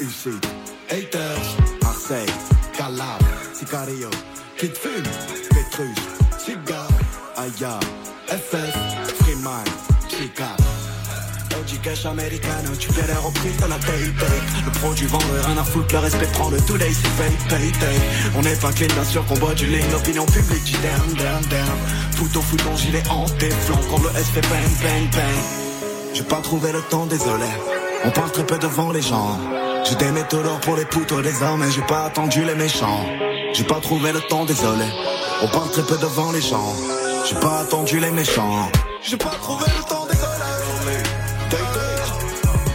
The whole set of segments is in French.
ici. Haters, Marseille, Calabre, Sicario, Kid Fume, Petrus, Cigare, Aya, FF, Freeman, Chica. OG cash américain, tu l'air au prix de la pay Le produit vendeur, rien à foutre, le respect prend le today, c'est pay, pay, pay. On est pas bien sûr qu'on boit du lean, l'opinion publique dit down, down, down. Fouton, fouton, gilet en téflon, quand le S fait bang, bang, bang. J'ai pas trouvé le temps, désolé. On parle très peu devant les gens. J'ai des méthodes pour les poutres des hommes, mais j'ai pas attendu les méchants. J'ai pas trouvé le temps, désolé. On parle très peu devant les gens. J'ai pas attendu les méchants. J'ai pas trouvé le temps, désolé.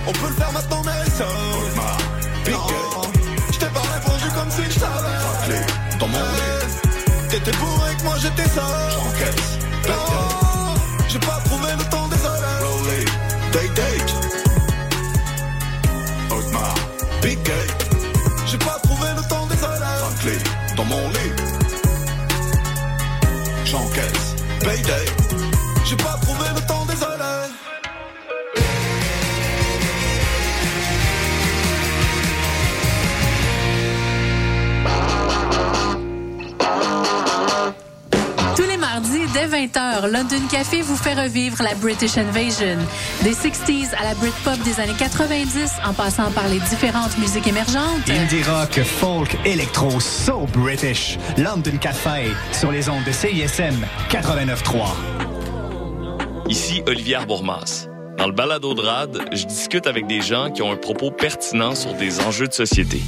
On peut le faire maintenant, mais. Je t'ai pas répondu comme si je savais. Dans mon lit. T'étais bourré que moi j'étais seul. J'encaisse. Payday. J'ai pas Mardis, dès 20h, London Café vous fait revivre la British Invasion. Des 60s à la Britpop des années 90, en passant par les différentes musiques émergentes. Indie rock, folk, électro, so British. London Café, sur les ondes de CISM 89.3. Ici Olivier Bourmas. Dans le balado de RAD, je discute avec des gens qui ont un propos pertinent sur des enjeux de société.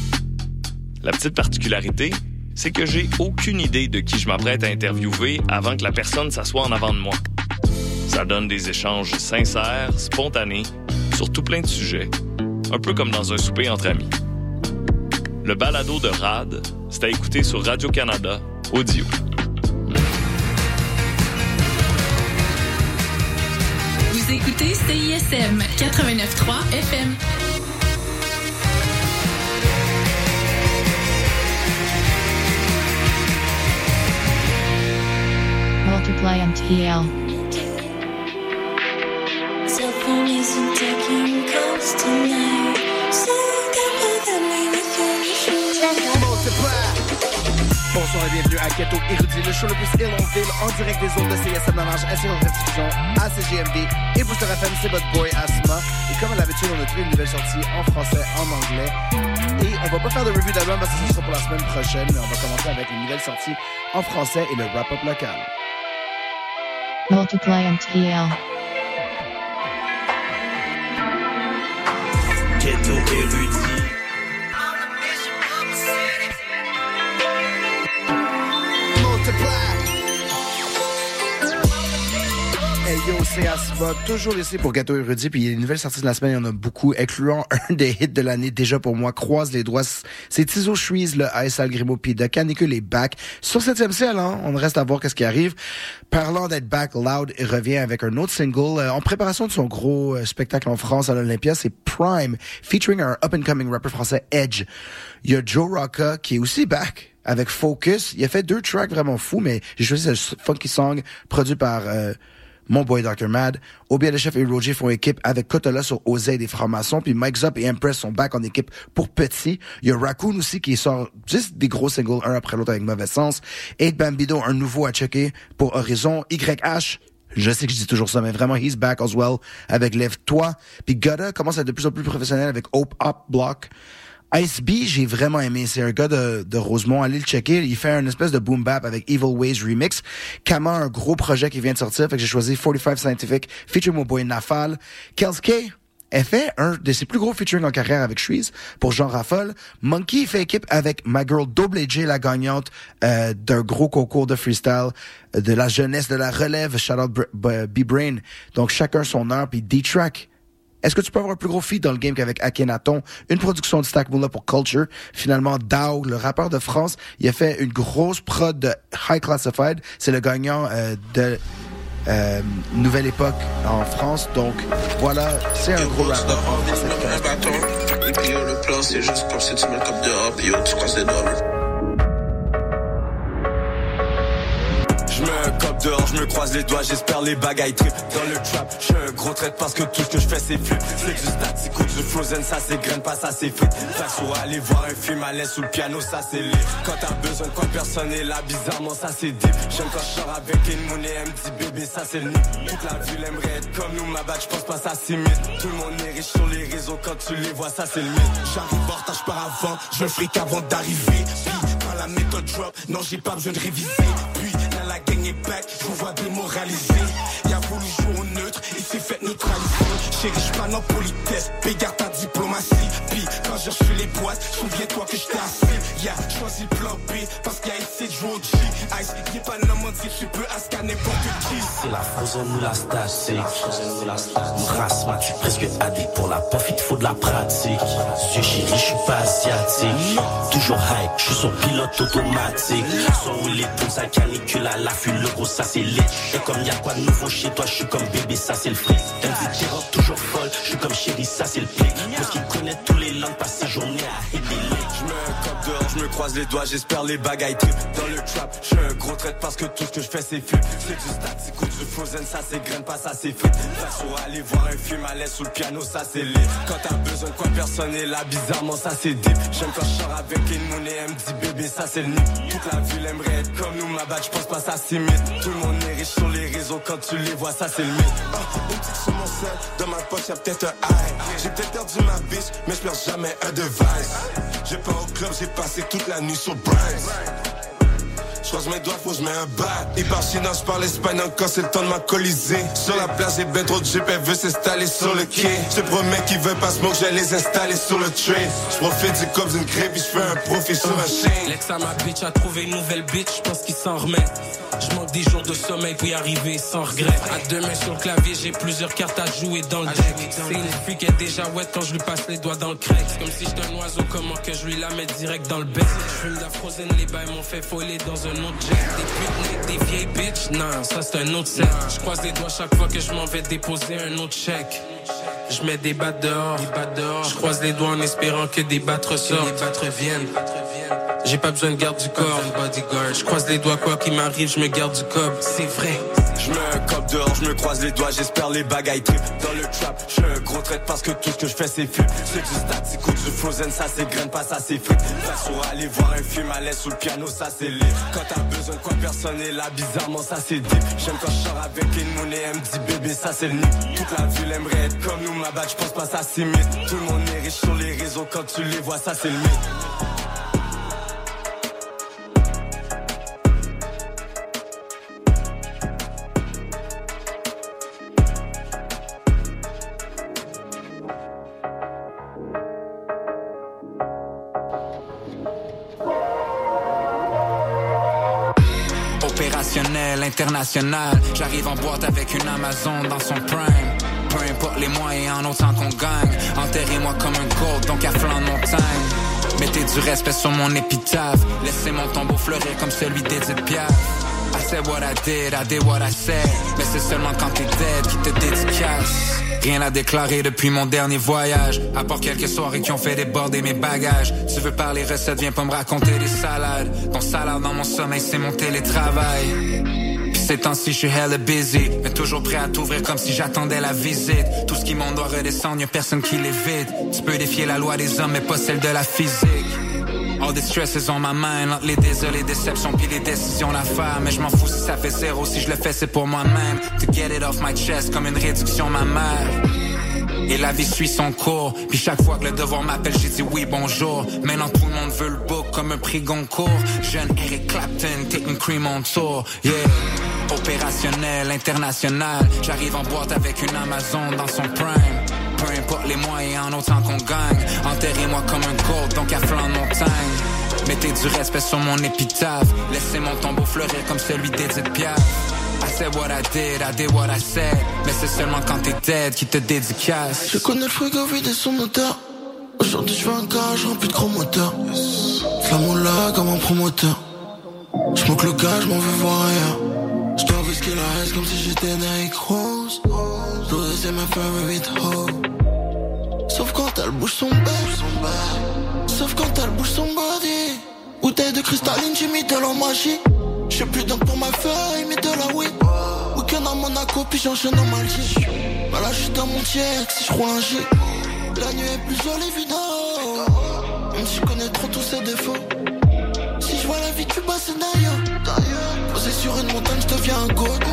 La petite particularité, c'est que j'ai aucune idée de qui je m'apprête à interviewer avant que la personne s'assoie en avant de moi. Ça donne des échanges sincères, spontanés, sur tout plein de sujets, un peu comme dans un souper entre amis. Le balado de RAD, c'est à écouter sur Radio-Canada, audio. Vous écoutez CISM 89.3 FM. Cell phone isn't taking calls tonight. So Bonsoir et bienvenue à Ghetto Érudit, le show le plus ill en ville, en direct des ondes de CSM Mélange, ainsi en rediffusion à CGMD et Booster FM, c'est votre boy Asma. Et comme à l'habitude, on a trouvé une nouvelle sortie en français, en anglais. Et on va pas faire de review d'album parce que ce sera pour la semaine prochaine, mais on va commencer avec une nouvelle sortie en français et le wrap-up local. Multiply MTL. Ghetto érudit. Asma, toujours ici pour Gâteau Érudit, puis il y a une nouvelle sortie de la semaine, il y en a beaucoup, incluant un des hits de l'année déjà pour moi, croise les doigts, c'est Tizo Shreeze, le ASL Grimaud, puis de Canicule est back sur 7ème ciel, hein, on reste à voir qu'est-ce qui arrive. Parlant d'être back, Loud revient avec un autre single, euh, en préparation de son gros euh, spectacle en France à l'Olympia, c'est Prime, featuring un up-and-coming rapper français Edge. Il y a Joe Rocca, qui est aussi back, avec Focus. Il a fait deux tracks vraiment fous, mais j'ai choisi ce funky song produit par euh, mon boy Dr. Mad. Obia le chef et Roger font équipe avec Kotola sur Oseille des francs-maçons, puis Mike Zop et Empress sont back en équipe pour Petit. Il y a Raccoon aussi qui sort juste des gros singles un après l'autre avec Mauvais Sens. 8 Bambido, un nouveau à checker pour Horizon. YH, je sais que je dis toujours ça, mais vraiment, he's back as well avec Lève-toi. Puis Gutta commence à être de plus en plus professionnel avec Hope Up Block. Ice B, j'ai vraiment aimé. C'est un gars de, de Rosemont. Allez le checker. Il fait un espèce de boom bap avec Evil Ways Remix. Kama, un gros projet qui vient de sortir. Fait que j'ai choisi 45 Scientific, feature mon boy Nafal. Kelske, elle fait un de ses plus gros featuring en carrière avec Shreeze pour Jean Raffol. Monkey fait équipe avec ma girl Double la gagnante euh, d'un gros concours de freestyle de la jeunesse, de la relève, shout out B-Brain. Donc chacun son heure, puis D-Track. Est-ce que tu peux avoir un plus gros feat dans le game qu'avec Akhenaton? Une production de Stack Moula pour Culture? Finalement, Dao, le rappeur de France, il a fait une grosse prod de High Classified. C'est le gagnant euh, de euh, Nouvelle Époque en France. Donc, voilà, c'est un gros rappeur le doigts. Un cop dehors, je me croise les doigts, j'espère les bagailles trip dans le trap. Je un gros traite parce que tout ce que je fais c'est flip. C'est du statique ou du frozen, ça c'est graine, pas ça c'est frites. Faire sur aller voir un film à l'aise sous le piano, ça c'est lit. Quand t'as besoin quoi personne est là, bizarrement ça c'est deep. J'aime quand je sors avec une monnaie, me dit bébé, ça c'est le. Toute la ville aimerait être comme nous, ma bague, je pense pas ça s'imite. Tout le monde est riche sur les réseaux, quand tu les vois, ça c'est le mythe. J'arrive en retard, je pars avant, je fric avant d'arriver. Puis, quand la méthode drop, non, j'ai pas besoin de réviser. La gang est back, je vous vois démoralisé. Y'a voulu jouer au neutre, il s'est fait neutraliser. Chérie, pas en politesse, bégarde ta diplomatie. Puis, quand j'ai reçu les boîtes, souviens-toi que j'étais assis. Y'a choisi le plan B, parce C'est la frozen ou la stage, race mature, presque addict pour la pof, il faut de la pratique. Dieu chéri, je suis pas asiatique. Toujours hype, je suis son pilote automatique. Sans rouler pour sa canicule à l'affût, le gros ça c'est lit. Et comme y a quoi de nouveau chez toi, je suis comme bébé, ça c'est le fric. Rock toujours folle, je suis comme chéri, ça c'est le plic. Parce qu'il connaît tous les langues, passe sa journée à croise les doigts, j'espère les bagailles trip dans le trap. Je un gros traite parce que tout ce que je fais c'est flip. C'est du statique ou du frozen, ça c'est graine, pas ça c'est frites. Sur aller voir un film à l'aise sous le piano, ça c'est lit. Quand t'as besoin de quoi personne est là, bizarrement ça c'est deep. J'aime quand je sors avec une monnaie, elle me dit bébé, ça c'est le nid. Toute la ville aimerait être comme nous, ma bague, je pense pas ça s'imite. Tout le monde sur les réseaux, quand tu les vois, ça c'est le mythe. Ah, une petite sur mon sel, dans ma poche y'a peut-être un high. J'ai peut-être perdu ma biche, mais je jamais un device. J'ai pas au club, j'ai passé toute la nuit sur Bryce. Je mes doigts, faut que je mets un bat. Il part chinois, je espagnol encore, c'est le temps de m'alcooliser. Sur la plage, j'ai ben trop de jeep, elle veut s'installer sur le quai. Je promets qu'ils veulent pas smoke, je vais les installer sur le trait. Je du cop d'une crêpe, je fais un profit sur ma chaîne. L'ex à ma bitch a trouvé une nouvelle bitch, je pense qu'il s'en remet. Je manque des jours de sommeil puis arriver sans regret. À deux mains sur le clavier, j'ai plusieurs cartes à jouer dans le deck. C'est une fille qui est déjà wet quand je lui passe les doigts dans le crack. Comme si j'étais un oiseau, comment que je lui la mets direct dans le bec? Je fume la frozen, les bails m'ont fait foller dans un autre jet. Des putes, des vieilles bitches, non, ça c'est un autre set. Je croise les doigts chaque fois que je m'en vais déposer un autre chèque. Je mets des battes dehors, des battes dehors. Je croise les doigts en espérant que des battes ressortent. des battes reviennent. J'ai pas besoin de garde du corps, bodyguard. Je croise les doigts, quoi qu'il m'arrive, je me garde du cob. C'est vrai. Je me cop dehors, je me croise les doigts, j'espère les bagailles trip dans le trap. Je gros traite parce que tout ce que je fais c'est flip. C'est du statique ou du frozen, ça c'est graine, pas ça c'est. Faire sur aller voir un film à l'aise sous le piano, ça c'est lit. Quand t'as besoin de quoi personne est là, bizarrement ça c'est deep. J'aime quand je sors avec une monnaie, elle me dit bébé, ça c'est le nid. Toute la ville aimerait être comme nous, ma bague, je pense pas ça s'imite. Tout le monde est riche sur les réseaux, quand tu les vois, ça c'est le mythe. J'arrive en boîte avec une Amazon dans son prime. Peu importe les moyens, en autant qu'on gagne. Enterrez-moi comme un gold, donc à flanc de montagne. Mettez du respect sur mon épitaphe. Laissez mon tombeau fleurir comme celui d'Edith Piaf. I said what I did, I did what I said. Mais c'est seulement quand t'es dead qui te dédicace. Rien à déclarer depuis mon dernier voyage. À part quelques soirées qui ont fait déborder mes bagages. Tu veux parler recettes, viens pas me raconter des salades. Ton salade dans mon sommeil, c'est mon télétravail. Ces temps-ci, je suis hella busy. Mais toujours prêt à t'ouvrir comme si j'attendais la visite. Tout ce qui monte doit redescendre, y'a personne qui l'évite. Tu peux défier la loi des hommes, mais pas celle de la physique. All the stress is on my mind Entre les désolés, déceptions puis les décisions à faire Mais je m'en fous si ça fait zéro Si je le fais c'est pour moi-même To get it off my chest comme une réduction ma mère et la vie suit son cours. Puis chaque fois que le devoir m'appelle, j'ai dit oui, bonjour. Maintenant tout le monde veut le book comme un prix Goncourt. Jeune Eric Clapton, taking cream on tour. Yeah. Opérationnel, international. J'arrive en boîte avec une Amazon dans son prime. Peu importe les moyens, en autant qu'on gagne. Enterrez-moi comme un gold, donc à flanc de montagne. Mettez du respect sur mon épitaphe. Laissez mon tombeau fleurir comme celui d'Edith Piaf. I said what I did, I did what I said. Mais c'est seulement quand t'es dead qui te dédicace. Je connais le frigo vide et son moteur. Aujourd'hui, je fais un gage rempli de gros moteurs. Flamme comme un promoteur. Je le gars, je m'en veux voir ailleurs. Dois risquer la haine comme si j'étais Nike Rose. Rose, c'est ma favorite hoe. Sauf quand elle bouge son bec. Sauf quand elle bouge son body. Bouteille de cristalline, j'ai mis de la magie. J'ai plus d'eau pour ma feuille, mais de la weed. week-end à Monaco, puis j'enchaîne en Maldives. Bah là, je suis dans mon tiers, si je roule un G. La nuit est plus jolie, vidéo. Même si je connais trop tous ses défauts. Si je vois la vie Cuba, c'est d'ailleurs. Sur une montagne, je deviens un god.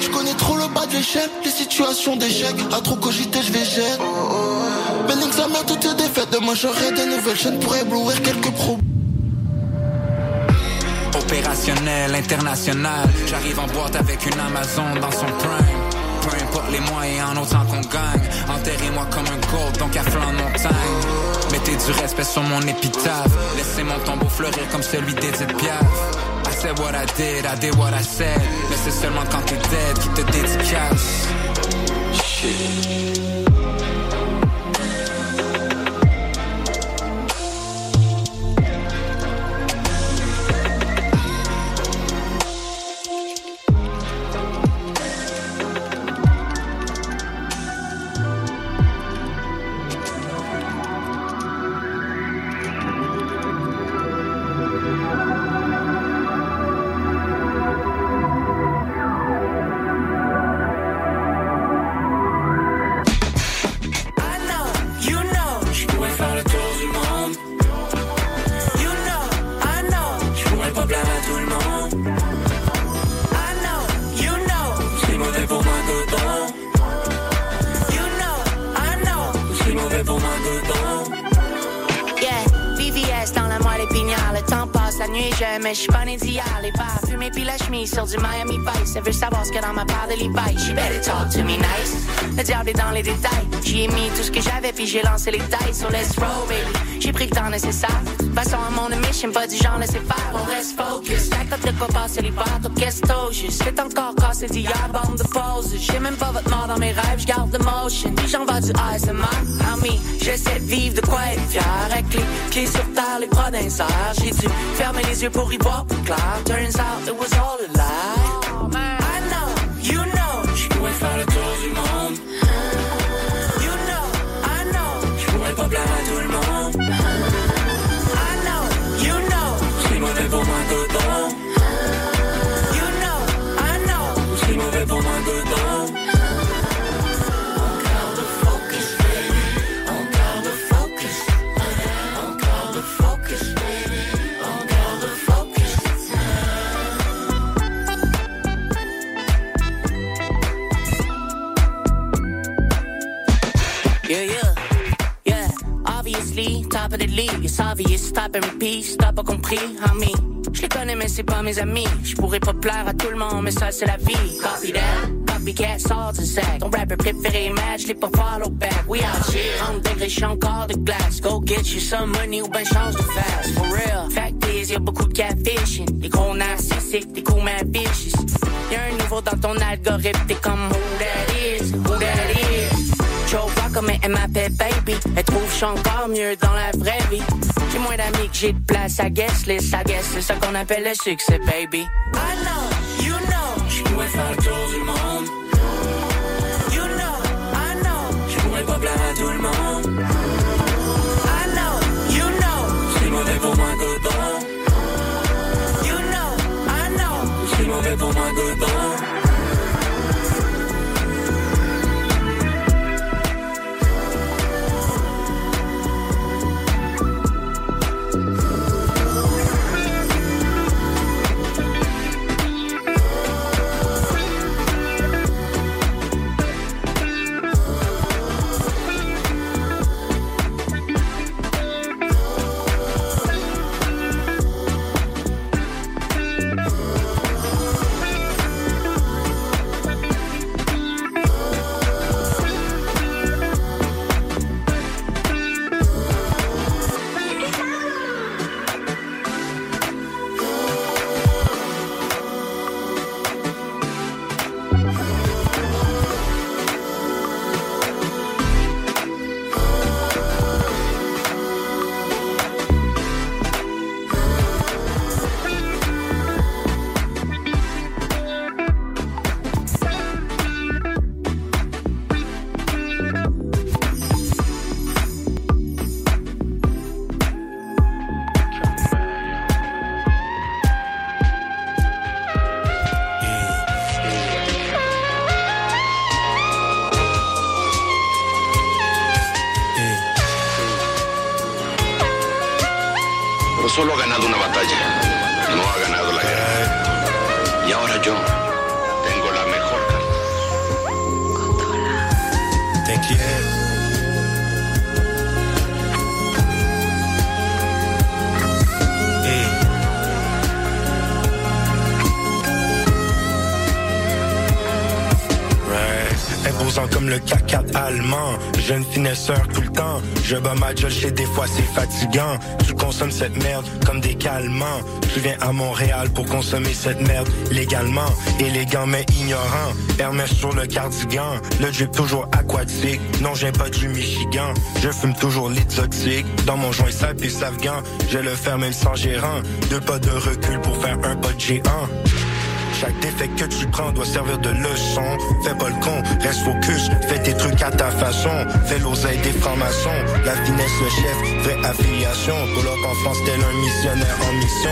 Je connais trop le bas de l'échelle, les situations d'échec. À trop cogiter, je jeter. Benning sa mère, toutes tes défaites. Demain, j'aurai des nouvelles chaînes pour éblouir quelques pros. Opérationnel, international. J'arrive en boîte avec une Amazon dans son prime. Peu importe les moyens, en autant qu'on gagne. Enterrez-moi comme un gold, donc à flanc de montagne. Du respect sur mon épitaphe. Laissez mon tombeau fleurir comme celui d'Edith Piaf. I said what I did, I did what I said. Mais c'est seulement quand t'es dead qui te dédicace. Shit. Jeune, mais je suis pas né d'hier. Les bars fumés puis la chemise sur du Miami Vice. Elle veut savoir ce que dans ma part de Levi's. She better talk to me nice. Le diable est dans les détails. J'y ai mis tout ce que j'avais puis j'ai lancé les tailles sur let's roll, baby. J'ai pris le temps nécessaire. Passons à mon mission, pas du genre laisser faire. On reste focus. Stack up de quoi passer les barres, au questo. Juste fait encore casser d'hier, bande de pause. J'ai même pas votre mort dans mes rêves, j'garde the motion. Puis j'en vais du ASMR. Ami, j'essaie de vivre de quoi être fier. Avec les pieds sur terre, les bras d'un. J'ai dû fermer les yeux pour y voir plus clair. Turns out it was all a lie. I know, you know, Je pourrais faire le tour top of the league. It's obvious, stop and repeat. T'as pas compris, homie. Je les connais, mais c'est pas mes amis. Je pourrais pas plaire à tout le monde, mais ça, c'est la vie. Copy that. Copycat, sort de sac. Ton rapper préféré, match, les pas follow back. We out here. 30 degrés, j'suis encore de glace. Go get you some money ou ben change de face. For real. Fact is, y'a beaucoup de catfishing. Des gros narcissiques, des coups mad vicious. Y'a un niveau dans ton algorithme, t'es comme who that is, who that is? Mais elle m'appelle baby. Elle trouve que je suis encore mieux dans la vraie vie. J'ai moins d'amis que j'ai de place à guest list. I guess c'est ça qu'on appelle le succès, baby. I know, you know. Je pourrais faire le tour du monde. You know, I know. Je pourrais pas plaire à tout le monde. I know, you know. C'est mauvais pour moi dedans. You know, I know. C'est mauvais pour moi dedans. T'inquiète. Hey. Comme le CAC allemand. Jeune finesseur tout le temps. Je bats ma job chez des fois c'est fatigant. Tu consommes cette merde comme des calmants. Tu viens à Montréal pour consommer cette merde Légalement, élégant mais ignorant Hermès sur le cardigan. Le drip toujours aquatique. Non j'ai pas du Michigan. Je fume toujours l'exotique. Dans mon joint sale puis afghan. Je le faire même sans gérant. Deux pas de recul pour faire un pas de géant chaque défaite que tu prends doit servir de leçon. Fais pas le con, reste focus, fais tes trucs à ta façon. Fais l'oseille des francs-maçons, la finesse le chef, vraie affiliation. Up en France tel un missionnaire en mission.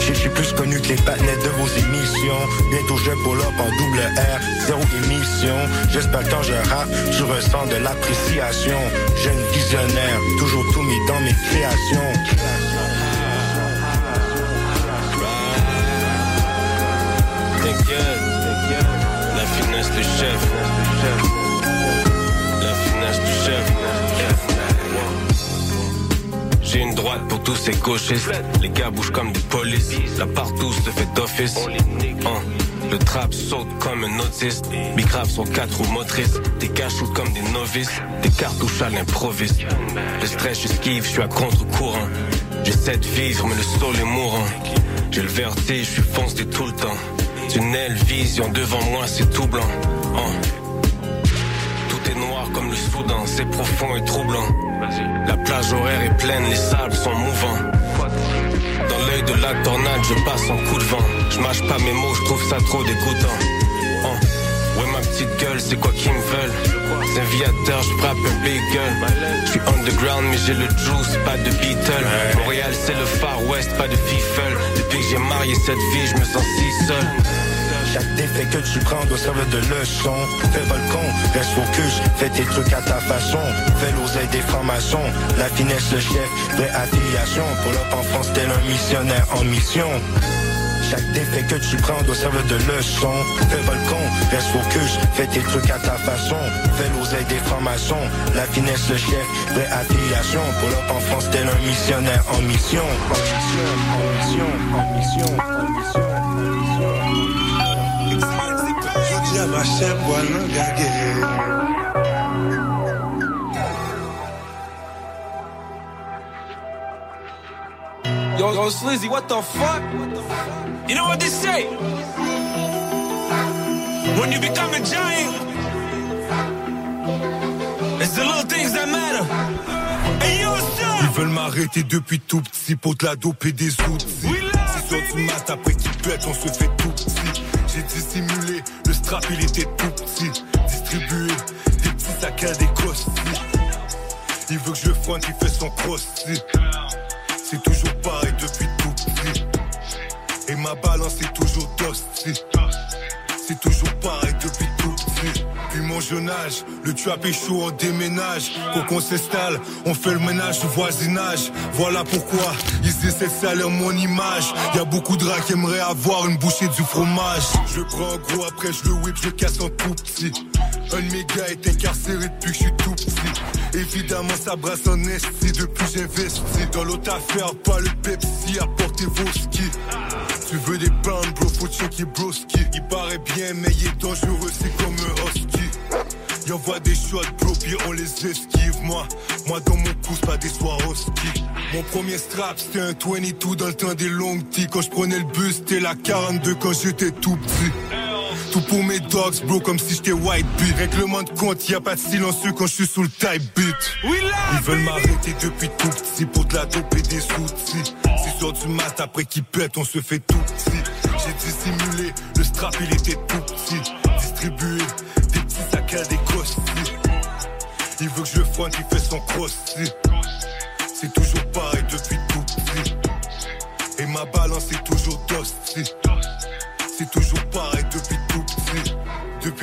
Je suis plus connu que les patinets de vos émissions. Bientôt je pull en double R, zéro émission. J'espère quand je rappe, tu ressens de l'appréciation. Jeune visionnaire, toujours tout mis dans mes créations. Du chef. La finesse du chef. J'ai une droite pour tous ces gauchistes. Les gars bougent comme des polices. Là partout se fait d'office. Le trap saute comme un autiste. Bicrave sont quatre roues motrices. Des shootent comme des novices. Des cartouches à l'improviste. Le stress, j'esquive, je suis à contre-courant. J'essaie de vivre, mais le sol est mourant. J'ai le vertige, je suis foncé tout le temps. Tunnel, vision, devant moi c'est tout blanc. Hein. Tout est noir comme le Soudan, c'est profond et troublant. La plage horaire est pleine, les sables sont mouvants. Dans l'œil de la tornade, je passe en coup de vent. Je mâche pas mes mots, je trouve ça trop dégoûtant. Hein. Ouais, ma petite gueule, c'est quoi qu'ils me veulent? C'est un viateur, je frappe un big gueule. Je suis underground, mais j'ai le juice, pas de Beatle. Montréal, c'est le Far West, pas de Fifel. Depuis que j'ai marié cette vie, je me sens si seul. Chaque défaite que tu prends doit servir de leçon. Fais pas le con, reste focus, fais tes trucs à ta façon. Fais l'oseille des francs-maçons, la finesse le chef, vraie affiliation. Pour up en France, tel un missionnaire en mission. Chaque défaite que tu prends doit servir de leçon. Fais pas le con, reste focus, fais tes trucs à ta façon. Fais l'oseille des francs-maçons, la finesse le chef, vraie affiliation. Pour up en France, tel un missionnaire en mission. Chère, voilà, gagué. Yo, yo, Slizzy, what the fuck? You know what they say? When you become a giant, it's the little things that matter. Hey, yo, son! Ils veulent m'arrêter depuis tout petit pour de la dope et des outils. C'est sur du mat après on se fait tout petit. J'ai dissimulé, le strap il était tout petit. Distribué, des petits sacs à des costis. Il veut que je le fronte, il fait son crossy. C'est toujours pareil depuis tout petit. Et ma balance est toujours tosti. C'est toujours pareil depuis tout petit. Puis mon jeune âge, le trap est chaud, on déménage. Quand on s'installe, on fait le ménage au voisinage. Voilà pourquoi ils essaient de salir mon image. Y a beaucoup de rats qui aimeraient avoir une bouchée du fromage. Je prends en gros, après je le whip, je casse en tout petit. Un de mes gars est incarcéré depuis que je suis tout petit. Évidemment, ça brasse en esti depuis j'investis. Dans l'autre affaire, pas le Pepsi, apportez vos skis. Tu veux des bandes, bro, faut checker broski. Il paraît bien, mais il est dangereux, c'est comme un husky. Il envoie des shots, bro, puis on les esquive. Moi, moi dans mon pouce, pas des Swarovski. Mon premier strap, c'était un 22 dans le temps des longues tea. Quand je prenais le bus, c'était la 42 quand j'étais tout petit. Tout pour mes dogs, bro, comme si j'étais white beat. Règlement de compte, y a pas de silencieux quand je suis sous le type beat. Ils veulent m'arrêter depuis tout petit pour de la dope et des outils. C'est sur du mat après qu'ils pètent, on se fait tout petit. J'ai dissimulé, le strap il était tout petit. Distribué, des petits sacs à des costis. Il veut que je fronte, il fait son crossy. C'est toujours pareil depuis tout petit. Et ma balance est toujours tosti.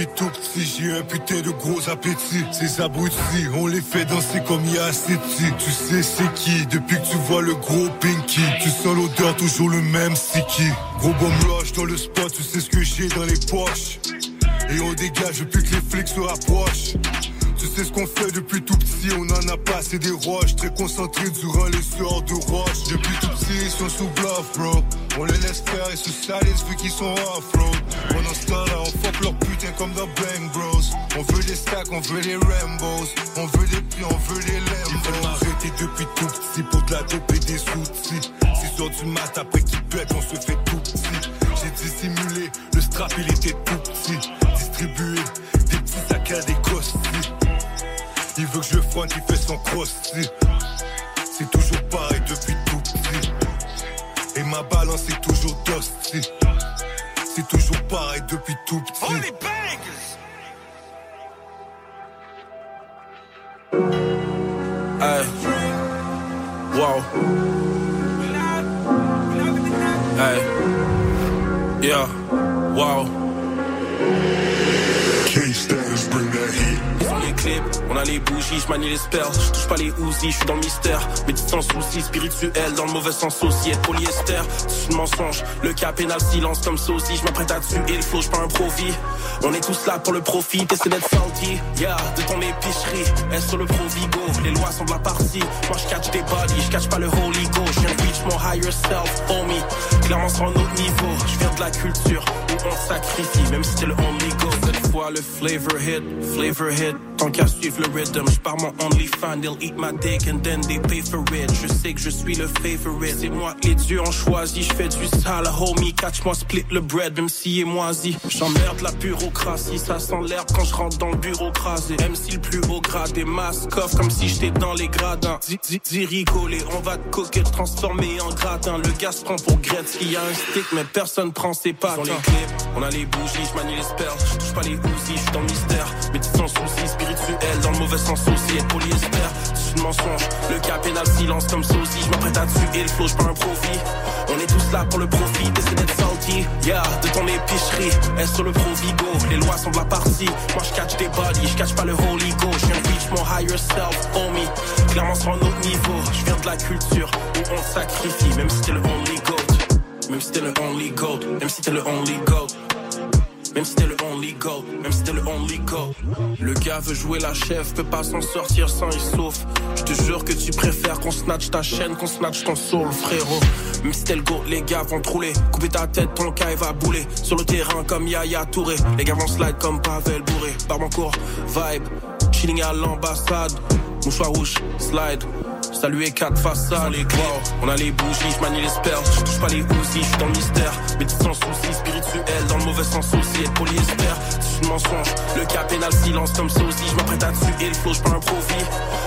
Tout petit. J'ai un putain de gros appétit. Ces abrutis, on les fait danser comme y a de Tu sais c'est qui, depuis que tu vois le gros Pinky. Tu sens l'odeur, toujours le même sticky. Gros bomb rush dans le spot, tu sais ce que j'ai dans les poches. Et on dégage depuis que les flics se rapprochent. Sais ce qu'on fait depuis tout petit, on en a passé des roches Très concentrés durant les soirs de roche Depuis tout petit, ils sont sous bluff, bro. On les laisse faire et se salissent vu qu'ils sont off-road Pendant ce temps-là, on fuck leur putain comme dans Bang Bros. On veut des stacks, on veut des Rambos. On veut des prix, on veut des Lambos Ils veulent m'arrêter depuis tout petit pour de la dope et des outils 6 heures du mat après qu'ils pètent, on se fait tout petit. J'ai dissimulé, le strap il était tout petit. Distribué, fronte, il fait son cross C'est toujours pareil depuis tout petit. Et ma balance est toujours dusty. C'est toujours pareil depuis tout petit. Hey. Wow. Hey. Yeah. Wow. Les bougies, je manie les spells, je touche pas les ouzis, je suis dans le mystère. Méditant souci spirituel, dans le mauvais sens aussi, être polyester, c'est une mensonge. Le cas pénal, silence comme sosie, je m'apprête à tuer le flow, je pas un profit. On est tous là pour le profit, t'essaies d'être salty, yeah, de ton épicerie, est sur le provigo, les lois sont de la partie. Moi je des bodies, je catch pas le holy go, je reach mon higher self, homie. Clairement sur un autre niveau, je viens de la culture, où on sacrifie, même si c'est le only. Cette fois le flavor hit, flavor hit. Tant qu'à suivre le rhythm, je pars mon only fan, they'll eat my dick and then they pay for it. Je sais que je suis le favorite, c'est moi que les dieux ont choisi. Je fais du sale, homie, catch moi split le bread, même s'il est moisi. J'emmerde la bureaucratie, ça sent l'herbe quand je rentre dans le bureau crasé. Même si le plus haut grade des masques off comme si j'étais dans les gradins. Zi rigoler, on va te coquer, transformer en gratin. Le gars se prend pour Gretzky, y a un stick, mais personne prend ses pattes. Dans les clips, on a les bougies, je manie les spells, je touche pas les ouzis, je suis dans le mystère. Mais sans souci, spirituel, dans le mauvais sens aussi, être polyester, c'est une mensonge. Le cas pénal, silence comme sosie, je m'apprête à tuer le flow, je un profit. On est tous là pour le profit, t'essaies d'être salty, yeah, de ton épicerie, est sur le provigo, les lois sont de la partie. Moi je catch des bodies, je catch pas le holy go, je viens reach mon higher self, homie. Clairement sur un autre niveau, je viens de la culture, où on sacrifie, même si t'es le only goat. Même si t'es le only goat, même si t'es le only goat. Même si t'es le only go, même si t'es le only go. Le gars veut jouer la chef, peut pas s'en sortir sans il souffre. Je te jure que tu préfères qu'on snatch ta chaîne, qu'on snatch ton soul, frérot. Même si t'es le go, les gars vont te rouler. Couper ta tête, ton cas va bouler. Sur le terrain comme Yaya Touré. Les gars vont slide comme Pavel Bourré. Barbancourt, vibe, chilling à l'ambassade. Mouchoir rouge, slide. Saluer quatre façades, les wow. On a les bougies, je manie les spells, je touche pas les ouzis, je suis dans le mystère. Mais sans souci, spirituel, dans le mauvais sens aussi, être polyester, c'est une mensonge. Le cas pénal, silence comme sosie, je m'apprête à tuer le flow, je pas un profit.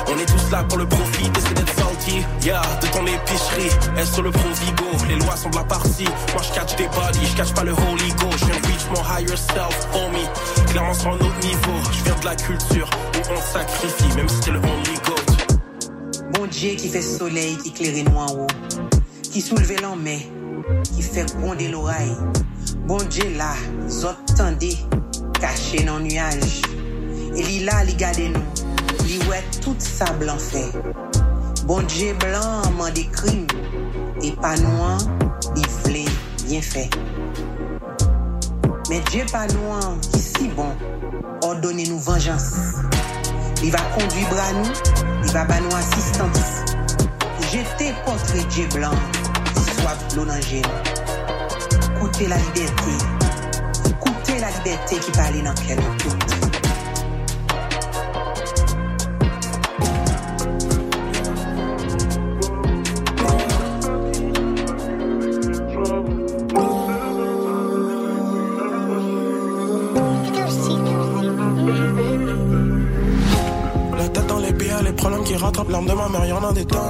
On est tous là pour le profit, t'essaies d'être salty, yeah, de ton épicerie, est sur le provigo, les lois de la partie. Moi je catch des bodies, je catch pas le holy go, je viens reach mon higher self, homie. Clairement sur un autre niveau, je viens de la culture, où on sacrifie, même si c'est le only go. Bon Dieu qui fait soleil, qui éclaire nous en haut, qui soulève l'homme, qui fait gronder l'oreille. Bon Dieu là, zot tendez, caché dans le nuage. Et là, li gade nous, li ouais tout ça blanc fait. Bon Dieu blanc, man des crimes, et pas noir, li vle bien fait. Mais Dieu pas noir, qui si bon, ordonnez nous vengeance. Il va conduire bras nous, il va ba nous assistance. Jeter contre Dieu blanc, qui soit l'eau dans le genou. Écoutez la liberté, écoutez la liberté qui parle dans quel tout. L'arme de ma mère, y'en a des tonnes.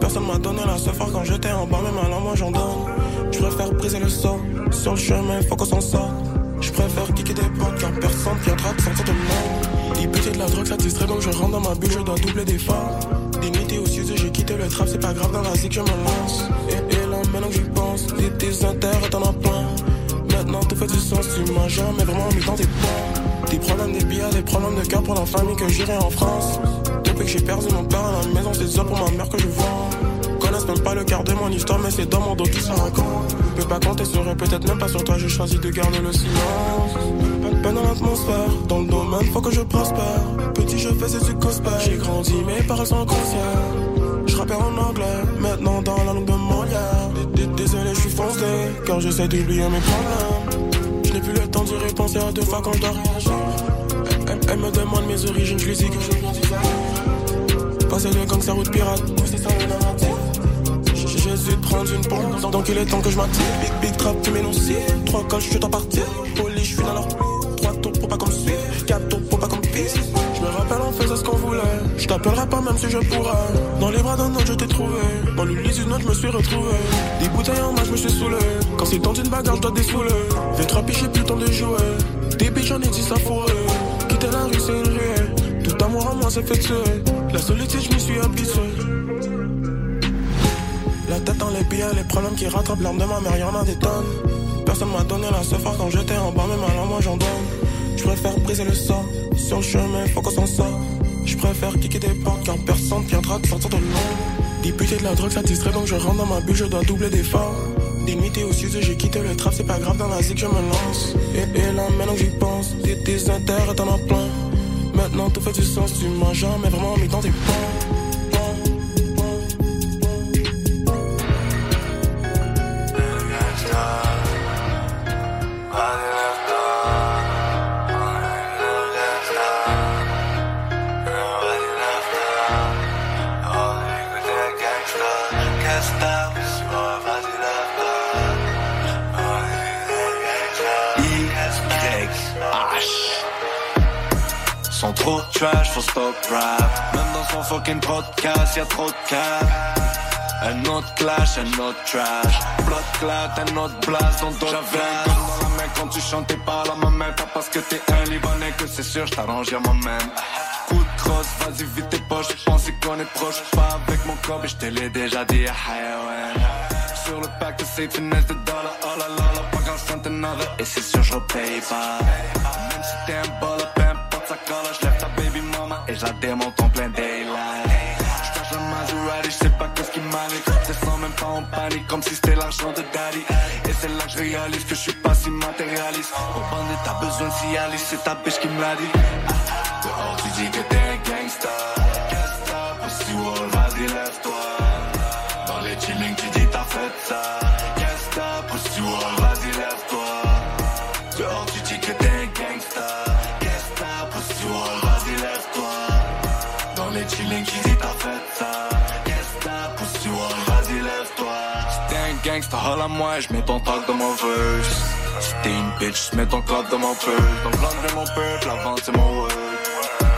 Personne m'a donné la fois quand j'étais en bas, mais maintenant moi j'en donne. Je préfère briser le sort, sur le chemin, faut qu'on s'en sorte. Je préfère kicker des potes car personne viendra te sentir de mal. Député de la drogue, ça distrait donc je rentre dans ma bulle, je dois doubler d'efforts. Dignité aux yeux, j'ai quitté le trap, c'est pas grave dans la zik, je me lance. Et, et là, maintenant que j'y pense, des désintérêts, t'en as plein. Maintenant tout fait du sens, tu m'as jamais vraiment mis dans tes points. problèmes des billets, des problèmes de cœur pour la famille que j'irai en France. Depuis que j'ai perdu mon père à la maison, c'est seul pour ma mère que je vends. Connaissent même pas le quart de mon histoire, mais c'est dans mon dos qui se raconte. Peux pas compter sur eux, peut-être même pas sur toi, j'ai choisi de garder le silence. Peine- dans l'atmosphère, dans le domaine, faut que je prospère. Petit, je faisais du cosplay. J'ai grandi, mes paroles sont conscientes. Je rappelle en anglais, maintenant dans la langue de Molière. D- d- Désolé, je suis foncé, car j'essaie d'oublier mes problèmes. Je n'ai plus le temps d'y repenser à deux fois quand je dois réagir. Elle me demande mes origines, je lui dis que je viens Passer de gangster ou de pirate, c'est ça le de prendre une pompe, donc il est temps que je m'attire. Big, big trap, tu m'énoncies. Trois cols, je suis en partir. Poli, je suis dans leur Trois tours pour pas comme suivre. Quatre tours pour pas comme pisse. Je me rappelle, on faisait ce qu'on voulait. Je t'appellerai pas même si je pourrais. Dans les bras d'un autre, je t'ai trouvé. Dans le lit d'une autre, je me suis retrouvé. Des bouteilles en main, je me suis saoulé. Quand c'est dans une bagarre, je dois dessouler. Fais trois piches, j'ai plus le temps de jouer. Des biches, j'en ai dit ça fourré. Quitter la rue, c'est une ruée. Tout amour en moi s'est fait tuer. La solitude, je m'y suis habitué. La tête dans les billets, les problèmes qui rattrapent l'arme de ma mère, y'en a des tonnes. Personne m'a donné la seule quand j'étais en bas, même alors moi j'en donne. Je préfère briser le sang, sur le chemin, faut qu'on s'en sort. Je préfère kicker des portes car personne viendra te sortir de l'ombre. Député de la drogue, ça distrait donc je rentre dans ma bulle, je dois doubler d'efforts. Nuits aux cieux, j'ai quitté le trap, c'est pas grave dans la zik, je me lance. Et, là, maintenant j'y pense, des, des intérêts, t'en as plein. Maintenant tout fait du sens, tu m'as jamais vraiment mis dans tes pas. Trash, faut stop rap. Même dans son fucking podcast, y'a trop de cap. Un autre clash, un autre trash. Blood clat, un autre blast dans d'autres J'avais un dans la main quand tu chantais pas la ma main. Pas parce que t'es un Libanais que c'est sûr, j't'arrange à moi-même. Coup de crosse, vas-y vite tes poches. Pensais qu'on est proche, pas avec mon corps, et j'te l'ai déjà dit à Hayawan. Sur le pack de ces finesse de dollars, oh la la la, pas grand centenaire. Et c'est sûr, je repaye pas. Même si t'es un bol, peu importe sa colle, et je la démonte en plein daylight. J'cache la Maserati, j'sais pas qu'est-ce qui m'arrive. Descends même pas en panique, comme si c'était l'argent de daddy. Et c'est là que je réalise que je suis pas si matérialiste. Pour bander, t'as besoin de Cialis, c'est ta bitch qui me l'a dit. Dehors, tu dis que t'es un gangsta. Gangsta, pussy wall, vas-y, lève-toi. Dans les chillings, tu dis t'as fait ça. Gangsta, holla moi, je mets ton talk dans mon verse. Si t'es une bitch, mets ton club dans mon peuple. Donc l'enlever mon peuple, la vente c'est mon word.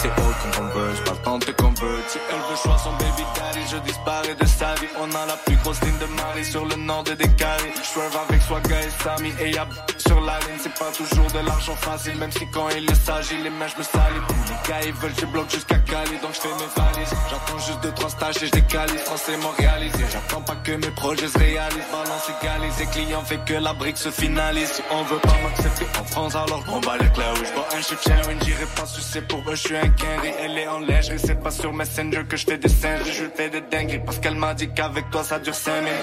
T'es haut qu'on converse, elle veut choisir son baby daddy, je disparais de sa vie. On a la plus grosse ligne de Marie sur le nord de Décari. J'swerve avec Swagga et Samy et y'a sur la ligne. C'est pas toujours de l'argent facile, même si quand il s'agit, les mains j'me salis. Les gars ils veulent, je bloque jusqu'à Cali, donc j'fais mes valises. J'attends juste deux, trois stages et j'décalise. Français réalisé, j'attends pas que mes projets se réalisent. Balance égalisé, client fait que la brique se finalise. Si on veut pas m'accepter en France, alors on bat les clés. J'bois un chef j'irai pas sucer pour eux, j'suis un Kenry. Elle est en lingerie, c'est pas sur Messenger que j'fais des singeries. Je fais des dingueries parce qu'elle m'a dit qu'avec toi ça dure 5 minutes.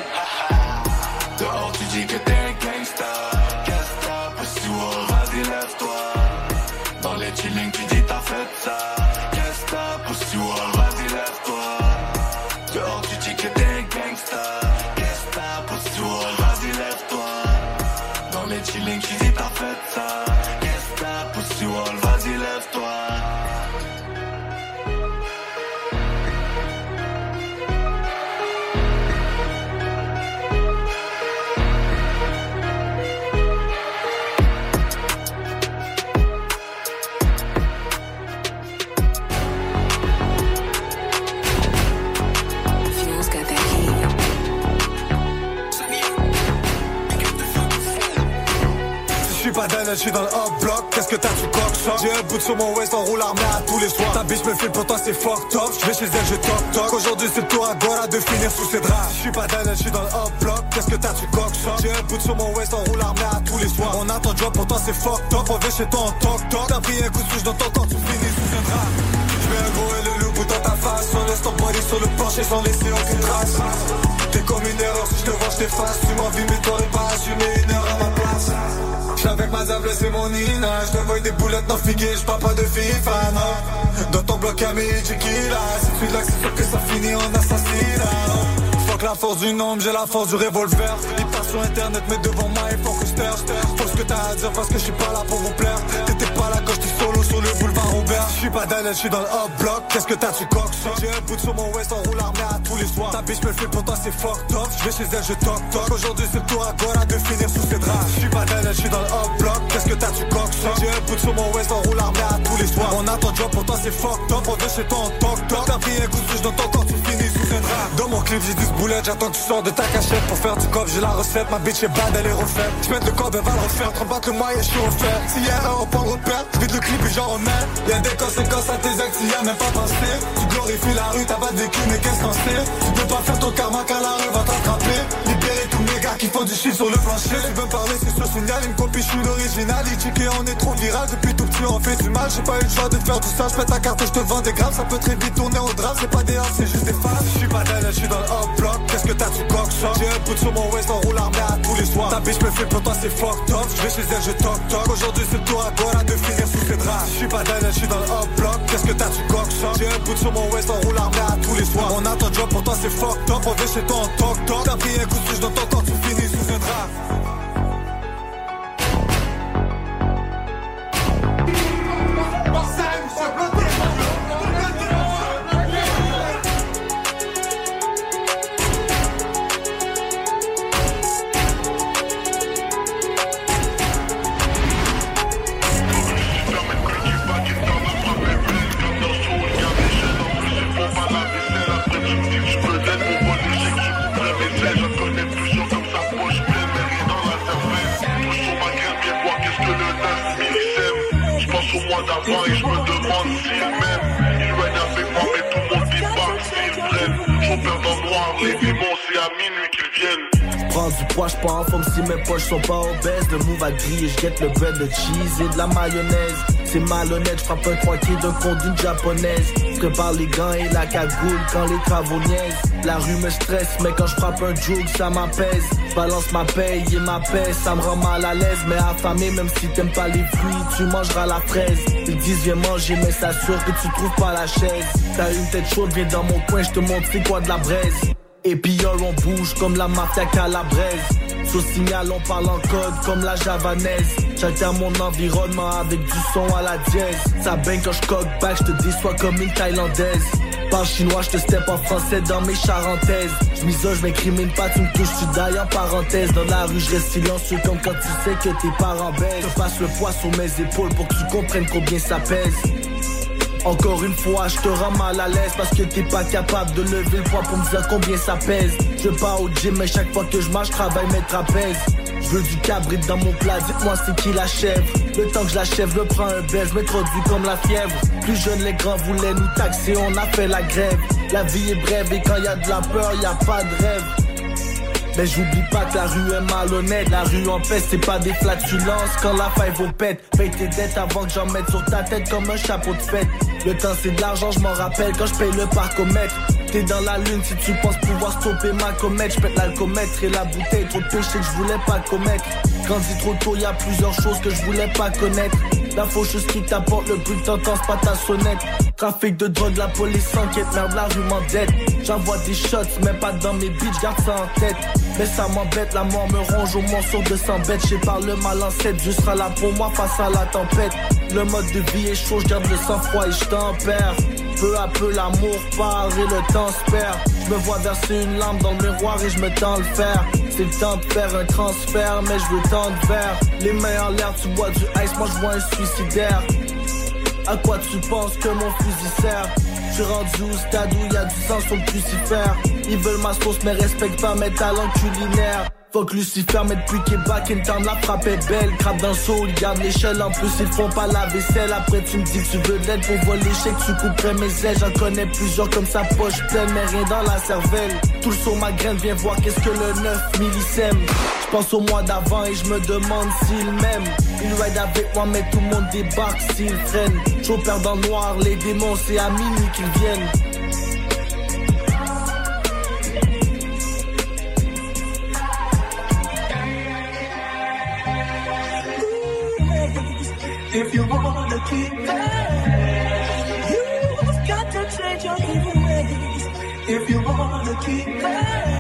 Dehors tu dis que t'es un gangsta. Gangsta, pussy wall, vas-y lève-toi. Dans les chillings tu dis t'as fait ça. Gangsta, pussy wall, je suis dans le hop block. Qu'est-ce que t'as, tu coques J'ai un bout sur mon waist, on roule armé à tous les soirs. Ta biche me file, pour toi c'est fucked up. Je vais chez elle, je toc toc. Aujourd'hui c'est tour à Gora de finir sous ses draps. Je suis pas d'elle, je suis dans le hop block. Qu'est-ce que t'as, tu coques J'ai un bout sur mon waist, on roule armé à tous les soirs. On a ton job, pour toi c'est fucked up. On chez toi en toc toc. T'as pris un coup de souche dans ton corps, tu finis sous un drap. Je mets un gros et le loup dans ta face. On laisse ton sur le plancher sans laisser aucune trace. T'es comme une erreur, si je te vois, je t'efface. Tu m'envies, mais t'aurais pas assumé une ma avec ma zable, c'est mon te vois des boulettes non figuées, je parle pas de FIFA, non. Dans ton bloc à Tequila. Si tu là, c'est que ça finit en assassinat. La force du nombre, j'ai la force du revolver. Ils passent sur internet, mais devant moi, il faut que. Faut ce que t'as à dire parce que je suis pas là pour vous plaire. T'étais pas là quand j'étais solo sur le boulevard Robert. Je suis pas d'elle, je suis dans le hop block. Qu'est-ce que t'as, tu coques? J'ai un bout sur mon waist, on roule armé à tous les soirs. Ta biche me fait pour toi, c'est fucked up. Je vais chez elle, je toc toc. Aujourd'hui, c'est tour à Gora de finir sous ses draps. Je suis pas d'elle, je suis dans le hop block. Qu'est-ce que t'as, tu coques? J'ai un bout sur mon waist, on roule armé à tous les soirs. On a ton job, pour toi, c'est fucked up. On vient chez toi en toc toc. T'as pris un coup de dans ton corps, tu finis Dans mon clip, j'ai 10 boulettes, j'attends que tu sors de ta cachette pour faire du cop. J'ai la recette, ma bitch est bad, elle est refaite. J'mets le corps, elle va le refaire. Trop battre le moyen, je suis refaire. S'il y a un, on prend le repère. Vite le clip et j'en remets. Y'a des conséquences à tes actes, y a même pas pensé. Tu glorifies la rue, t'as pas de mais qu'est-ce qu'on sait? Tu peux pas faire ton karma car la rue va t'attraper. Qui font du shit sur le plancher. Tu veux parler, c'est sur signal, une copie, je suis l'original. et on est trop viral. Depuis tout petit, on fait du mal. J'ai pas eu le choix de faire tout ça. J'pète ta carte et je te vends des grammes. Ça peut très vite tourner au drame. C'est pas des c'est juste des fans. Je suis pas je suis dans le hop block. Qu'est-ce que t'as, tu coques J'ai un bout sur mon waist, on roule armé à tous les soirs. Ta biche me fait pour toi, c'est fucked up. Je vais chez elle, je toc toc. Aujourd'hui, c'est le tour à Gora de finir sous ses draps. Je suis pas je suis dans le hop block. Qu'est-ce que t'as, tu coques J'ai un bout sur mon waist, on roule armé à tous les soirs. On a ton job, pour toi, c'est fucked up. On vient chez toi en toc toc. T'as pris un coup de dans finis sous un drap. Au mois d'avant et je me demande s'il m'aime. Il règne avec moi, mais tout le monde pas s'il prenne. Chauffeur dans le noir, les démons, c'est à minuit qu'ils viennent. Prends du poids, j'pars en forme si mes poches sont pas obèses. Le move à griller, j'guette le bread, le cheese et de la mayonnaise. C'est malhonnête, j'frappe un tranquille d'un con d'une japonaise. Prépare les gants et la cagoule quand les travaux niaisent. La rue me stresse, mais quand je frappe un joke, ça m'apaise. Balance ma paye et ma paix, ça me rend mal à l'aise. Mais affamé, même si t'aimes pas les fruits, tu mangeras la fraise. Ils disent viens manger, mais s'assure que tu trouves pas la chaise. T'as une tête chaude, viens dans mon coin, je te montre c'est quoi de la braise. Et puis on bouge comme la mafia calabraise. Sous signal, on parle en code comme la javanaise. J'altère mon environnement avec du son à la dièse. Ça baigne quand je coque back, je te déçois comme une thaïlandaise. Parle chinois, je te step en français dans mes charentaises. Je m'isole, je m'incrimine pas, tu me touches, tu dailles en parenthèse. Dans la rue, je reste silencieux comme quand tu sais que tes parents baissent. Je passe le poids sur mes épaules pour que tu comprennes combien ça pèse. Encore une fois, je te rends mal à l'aise parce que t'es pas capable de lever le poids pour me dire combien ça pèse. Je pars au gym, mais chaque fois que je marche, je travaille mes trapèzes. Je veux du cabrit dans mon plat, dites-moi c'est qui la chèvre. Le temps que je l'achève, je prends un baise, m'introduis comme la fièvre. Plus jeune, les grands voulaient nous taxer, on a fait la grève. La vie est brève et quand y a de la peur, y a pas de rêve. Mais j'oublie pas que la rue est malhonnête La rue en paix c'est pas des flatulences. Quand la faille vaut pète Paye tes dettes avant que j'en mette sur ta tête Comme un chapeau de fête. Le temps c'est de l'argent je m'en rappelle Quand je paye le parcomètre T'es dans la lune si tu penses pouvoir stopper ma comète Je pète l'alcomètre et la bouteille Trop de péchés que je voulais pas commettre. Grandi trop tôt y a plusieurs choses que je voulais pas connaître La faucheuse qui t'apporte le bruit t'entends pas ta sonnette Trafic de drogue, la police s'enquête, merde la rue m'endette J'envoie des shots, mais pas dans mes beats, garde ça en tête mais ça m'embête, la mort me ronge au moins sur 200 bêtes. J'ai par le mal en 7, je serai là pour moi face à la tempête. Le mode de vie est chaud, je garde le sang froid et je tempère. Peu à peu l'amour part et le temps se perd. Je me vois verser une lampe dans le miroir et je me tends le fer. C'est le temps de faire un transfert, mais je veux tant de verre. Les mains en l'air, tu bois du ice, moi je vois un suicidaire. À quoi tu penses que mon fusil sert? Je rendu au stade où y a du sang sur le crucifère Ils veulent ma sauce mais respectent pas mes talents culinaires Fuck Lucifer, mais depuis Québec, une temps la frappe est belle. Crabe le saut, ils gardent l'échelle. En plus, ils font pas la vaisselle. Après, tu me dis que tu veux de l'aide pour voler chèque. Tu couperais mes ailes. J'en connais plusieurs comme sa poche pleine, mais rien dans la cervelle. Tout le sur ma graine, viens voir qu'est-ce que le 9 millésème. Je pense au mois d'avant et je me demande s'il m'aime. Il ride avec moi, mais tout le monde débarque s'il freine. J'opère dans le noir, les démons, c'est à minuit qu'ils viennent. If you wanna keep that, you've got to change your ways. If you wanna keep that.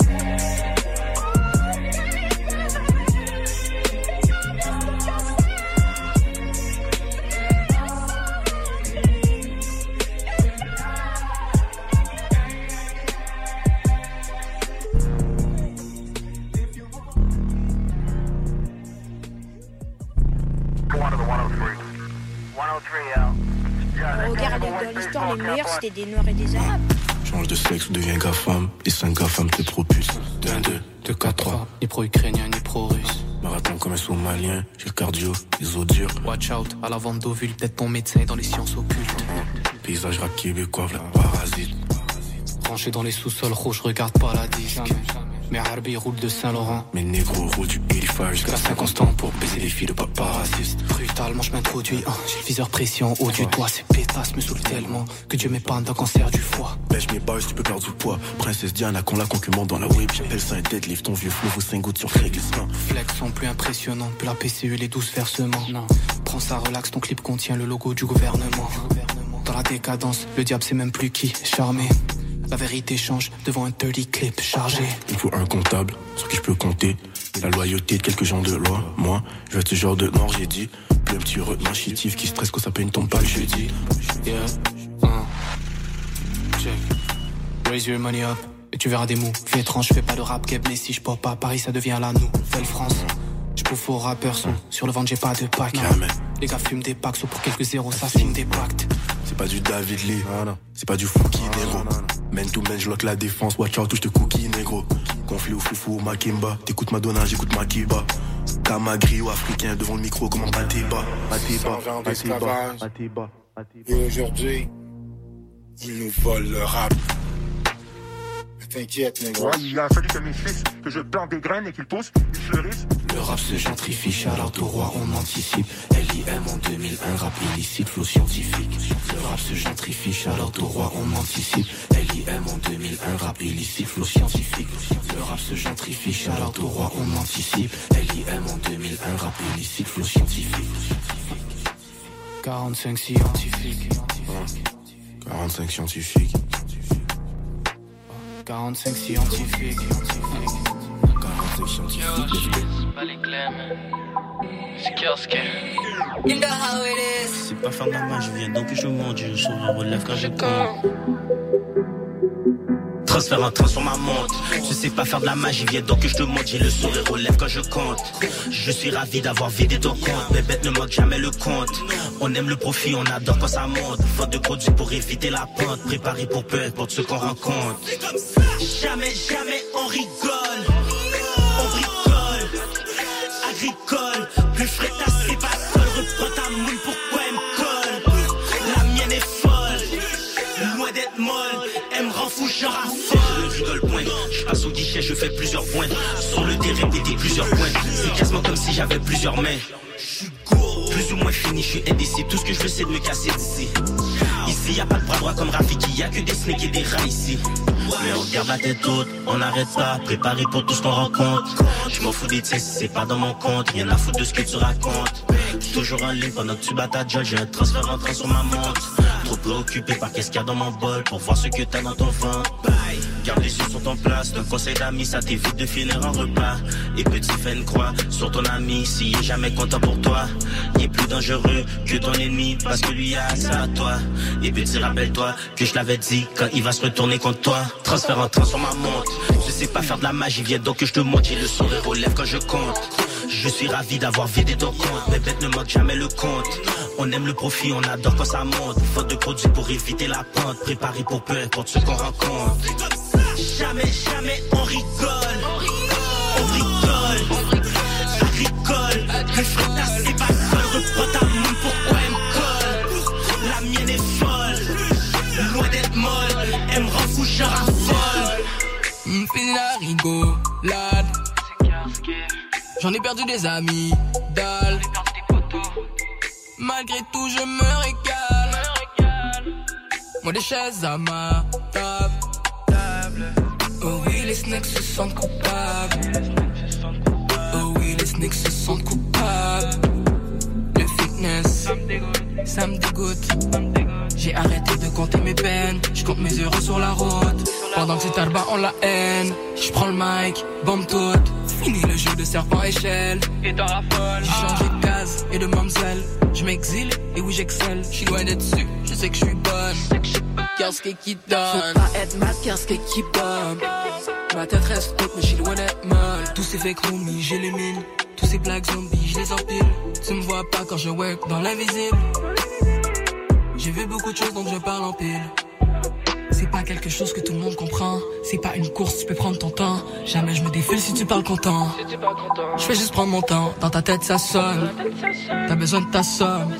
L'histoire, les meilleurs, c'était des Noirs et des Arabes. Change de sexe ou deviens GAFAM. Les 5 GAFAM te propulsent. 2 1 2, 2 4 3. Ni pro-ukrainien, ni pro-russe. Marathon comme un sous-malien. J'ai le cardio, les os durs. Watch out, à la vente d'ovules, peut-être ton médecin dans les sciences occultes. Paysage rap québécois, v'là parasite. Branché dans les sous-sols rouges, regarde pas la disque. Mais Harbi roule de Saint-Laurent. Mes négros roulent du 85 jusqu'à 50 ans pour baiser les filles de papa raciste. Brutalement, je m'introduis. hein. J'ai le viseur précis en haut du doigt. Ces pétasses me saoulent tellement que Dieu m'épargne d'un cancer du foie. Pêche mes bars, tu peux perdre du poids. Princesse Diana, qu'on la concurrente dans la web. J'appelle ça un deadlift, ton vieux flow vaut 5 gouttes sur Craigslist. Flex sont plus impressionnants que la PCU et les 12 versements. Non. Prends ça, relax, ton clip contient le logo du gouvernement. Dans la décadence, le diable sait même plus qui charmer. La vérité change devant un dirty clip chargé. Il faut un comptable sur qui je peux compter. La loyauté de quelques gens de loi. Moi, je veux être ce genre de mort, j'ai dit. Plus un petit retenant chétif qui stresse quand ça paye une tombe pas le jeudi. Yeah. Un. Check. Raise your money up. Et tu verras des mots. Fais étrange, je fais pas de rap, Keb, mais si je pop pas, Paris ça devient la nouvelle France. Je bouffe aux rappeurs, sont sur le ventre, j'ai pas de pack. Les gars fument des packs, sauf pour quelques zéros, ça signe des pactes. C'est pas du David Lee, c'est pas du Fouki, négro. Man to man, je la défense, watch out, touche te cookie, négro. Conflit au foufou, Makimba, t'écoutes Madonna, j'écoute Makiba. Kamagri ou africain devant le micro, comment Batiba, Batiba, 120 Batiba, d'esclavage. Batiba. Et aujourd'hui, ils nous volent le rap. T'inquiète. Ouais, il a fallu que mes fils, que je plante des graines et qu'ils poussent, ils fleurissent. Le rap se gentrifie, Charlotte au roi, on anticipe. LIM en 2001, rap illicite, flow scientifique. Le rap se gentrifie, Charlotte au roi, on anticipe. LIM en 2001, rap illicite, flow scientifique. Le rap se gentrifie, Charlotte au roi, on anticipe. LIM en 2001, rap illicite, flow scientifique. 45 scientifiques. 45 scientifiques. 45 scientifiques. 45 scientifiques. Pas les C'est kiosque. You know how it is. C'est pas faire de la magie, viens donc je monte, j'ai le sourire lèvres quand je compte. Je sais pas faire de la magie, viens donc que je te montre, j'ai le sourire aux lèvres quand je compte. Je suis ravi d'avoir vidé ton compte, mais bête ne manque jamais le compte. On aime le profit, on adore quand ça monte. Faute de produits pour éviter la pente, préparé pour peu importe ce qu'on rencontre. Jamais, jamais on rigole. On bricole, agricole. Plus frais c'est pas je raffole. Je point. Je passe au guichet, je fais plusieurs points. Sur le terrain, péter plusieurs points. C'est quasiment comme si j'avais plusieurs mains. Plus ou moins fini, je suis indécis. Tout ce que je veux, c'est de me casser d'ici. Ici, y a pas de bras droit comme Rafiki, y a que des snakes et des rats ici. Mais on garde la tête haute, on n'arrête pas, préparé pour tout ce qu'on rencontre. Je m'en fous des si c'est pas dans mon compte, rien à foutre de ce que tu racontes. Toujours en ligne pendant que tu bats ta jolle, j'ai un transfert entrant sur ma montre. Trop préoccupé par qu'est-ce qu'il y a dans mon bol pour voir ce que t'as dans ton ventre. Garde les yeux sur ton place, un conseil d'amis, ça t'évite de finir en repas. Et petit une croix sur ton ami, s'il est jamais content pour toi. Il est plus dangereux que ton ennemi, parce que lui a ça à toi. Et petit rappelle-toi que je l'avais dit quand il va se retourner contre toi. Transfert en train sur ma montre. Je sais pas faire de la magie, viens donc que je te montre, j'ai le sourire aux lèvres quand je compte. Je suis ravi d'avoir vidé ton compte, mais bête ne manque jamais le compte. On aime le profit, on adore quand ça monte. Faute de produits pour éviter la pente, préparé pour peu importe ce qu'on rencontre. Jamais, jamais on rigole. On rigole. Le frère c'est pas folle, reprends ta main pourquoi elle me colle? La mienne est folle, loin d'être molle Elle me rend fou, je raffole la rigolade J'en ai perdu des amis, dalle Malgré tout je me régale. Moi des chaises à ma table. Oh oui les snacks se sentent coupables. Oh oui les snacks se sentent coupables. Le fitness ça me dégoûte. J'ai arrêté de compter mes peines. Je compte mes euros sur la route. Pendant que c'est tarba on la haine Je prends le mic, bombe toute Fini le jeu de serpent échelle. Et dans la folle. J'ai changé de case et de mamselle. Je m'exile et oui j'excelle. Je suis loin d'être dessus, je sais que je suis bonne. Qu'est-ce qui donne? Faut pas être mal, qu'est-ce qui bombe? Ma tête reste haute mais je suis loin d'être molle. Tous ces fake roomies, j'élimine. Tous ces blagues zombies, je les empile. Tu me vois pas quand je work dans l'invisible. J'ai vu beaucoup de choses donc je parle en pile c'est pas quelque chose que tout le monde comprend. C'est pas une course, tu peux prendre ton temps. Jamais je me défile si tu parles content. Je fais juste prendre mon temps. Dans ta tête ça sonne. T'as besoin de ta somme.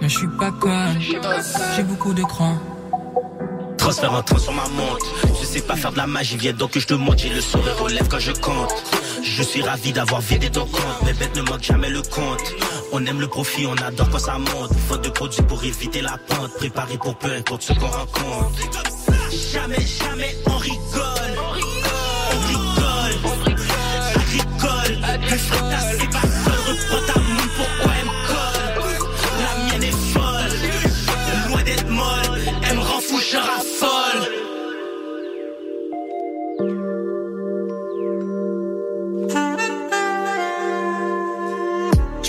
Mais je suis pas conne. J'ai beaucoup de crans. Je sais pas faire de la magie, viens donc que je te montre. J'ai le sourire aux lèvres quand je compte. Je suis ravi d'avoir vidé ton compte Mes bêtes ne manquent jamais le compte. On aime le profit, on adore quand ça monte. Faute de produits pour éviter la pente. Préparé pour peu importe ce qu'on rencontre. Jamais, jamais on rigole. On rigole. On rigole. Le frère c'est pas folle je raffole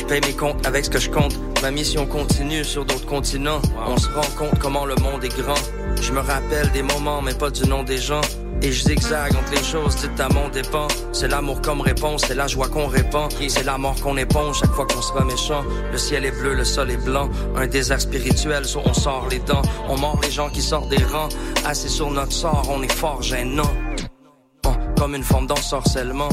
paye mes comptes avec ce que je compte. Ma mission continue sur d'autres continents. On se rend compte comment le monde est grand. Je me rappelle des moments, mais pas du nom des gens. Et je zigzague entre les choses dites à mon dépend. C'est l'amour comme réponse, c'est la joie qu'on répand. C'est la mort qu'on éponge chaque fois qu'on sera méchant. Le ciel est bleu, le sol est blanc. Un désert spirituel, soit on sort les dents. On mord les gens qui sortent des rangs. Assis sur notre sort, on est fort gênant. Comme une forme d'ensorcellement.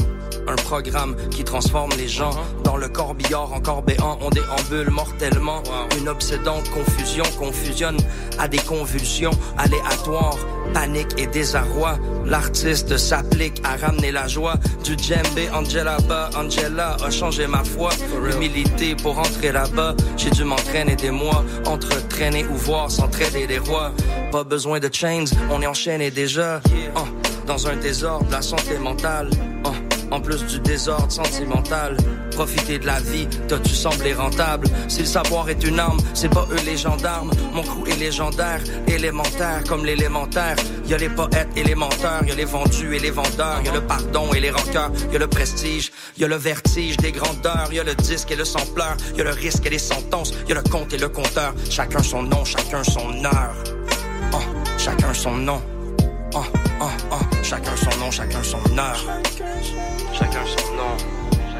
Un programme qui transforme les gens dans le corbillard encore béant. On déambule mortellement. Une obsédante confusion confusionne à des convulsions aléatoires. Panique et désarroi. L'artiste s'applique à ramener la joie. Du djembé Angela bas. Angela a changé ma foi. L'humilité pour entrer là-bas. J'ai dû m'entraîner des mois. Entre traîner ou voir s'entraider des rois. Pas besoin de chains, on est enchaîné déjà. Oh, dans un désordre, la santé mentale. Oh, en plus du désordre sentimental. Profiter de la vie, toi tu semblé rentable. Si le savoir est une arme, c'est pas eux les gendarmes. Mon crew est légendaire, élémentaire comme l'élémentaire. Y a les poètes et les menteurs, y a les vendus et les vendeurs, y a le pardon et les rancœurs, y a le prestige, y le vertige des grandeurs, y a le disque et le sampleur, y a le risque et les sentences, y a le compte et le compteur. Chacun son nom, chacun son heure. Oh, chacun son nom. Oh, oh, chacun son nom, chacun son heure. Chacun son nom.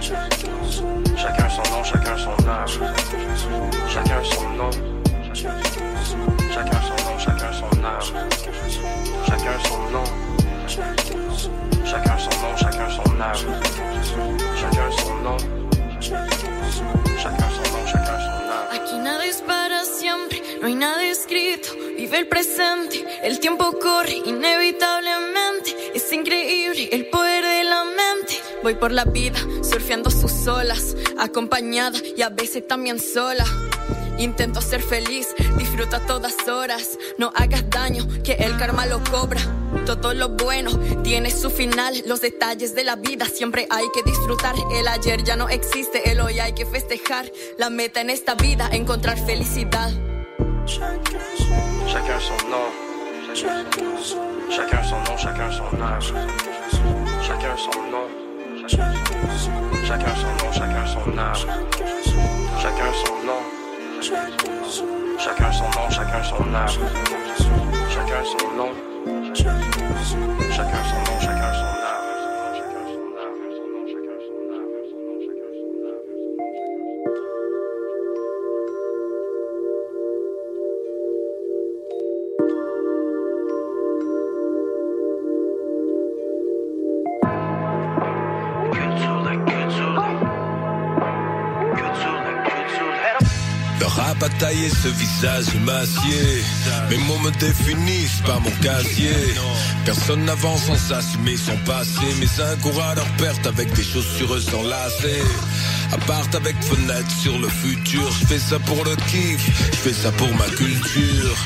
Chacun son nom, chacun son heure. Chacun son nom. Chacun son nom, chacun son heure. Chacun son nom. Chacun son nom, chacun son heure. Chacun son nom. Chacun son nom, chacun son heure. Aquí nada es para siempre, no hay nada escrito. Vive el presente, el tiempo corre inevitablemente. Voy por la vida surfeando sus olas, acompañada y a veces también sola. Intento ser feliz, disfruta todas horas. No hagas daño, que el karma lo cobra. Todo lo bueno tiene su final. Los detalles de la vida siempre hay que disfrutar. El ayer ya no existe, el hoy hay que festejar. La meta en esta vida, encontrar felicidad. Chacun son nom. Chacun son nom, chacun son heure. Chacun son nom. Chacun son nom, chacun son heure. Chacun son nom. Chacun son nom, chacun son heure. Chacun son nom. Chacun son nom, Mes mots me définissent pas mon casier. Personne n'avance sans assumer son passé. Mes incours à leur perte avec des chaussures sans lacets. Appart avec fenêtre sur le futur. Je fais ça pour le kiff, je fais ça pour ma culture.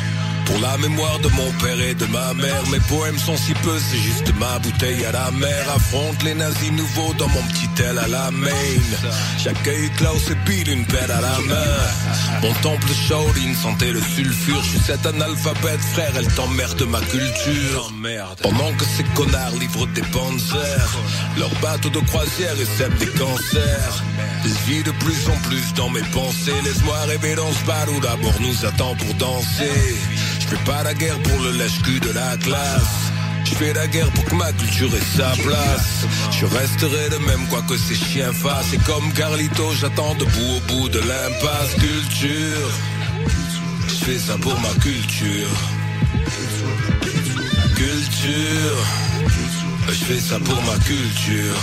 Pour la mémoire de mon père et de ma mère, mes poèmes sont si peu, c'est juste ma bouteille à la mer. Affronte les nazis nouveaux dans mon petit aile à la main. J'accueille Klaus et Bill, une pelle à la main. Mon temple Shaolin sentait le sulfure. Je suis cet analphabète, frère, elle t'emmerde ma culture. Pendant que ces connards livrent des panzers, leurs bateaux de croisière essaiment des cancers. Je vis de plus en plus dans mes pensées. Laisse-moi rêver dans ce bar où d'abord nous attend pour danser. Je fais pas la guerre pour le lèche-cul de la classe. Je fais la guerre pour que ma culture ait sa place. Je resterai le même quoi que ces chiens fassent. Et comme Carlito, j'attends debout au bout de l'impasse. Culture. Je fais ça pour ma culture. Culture. Je fais ça pour ma culture.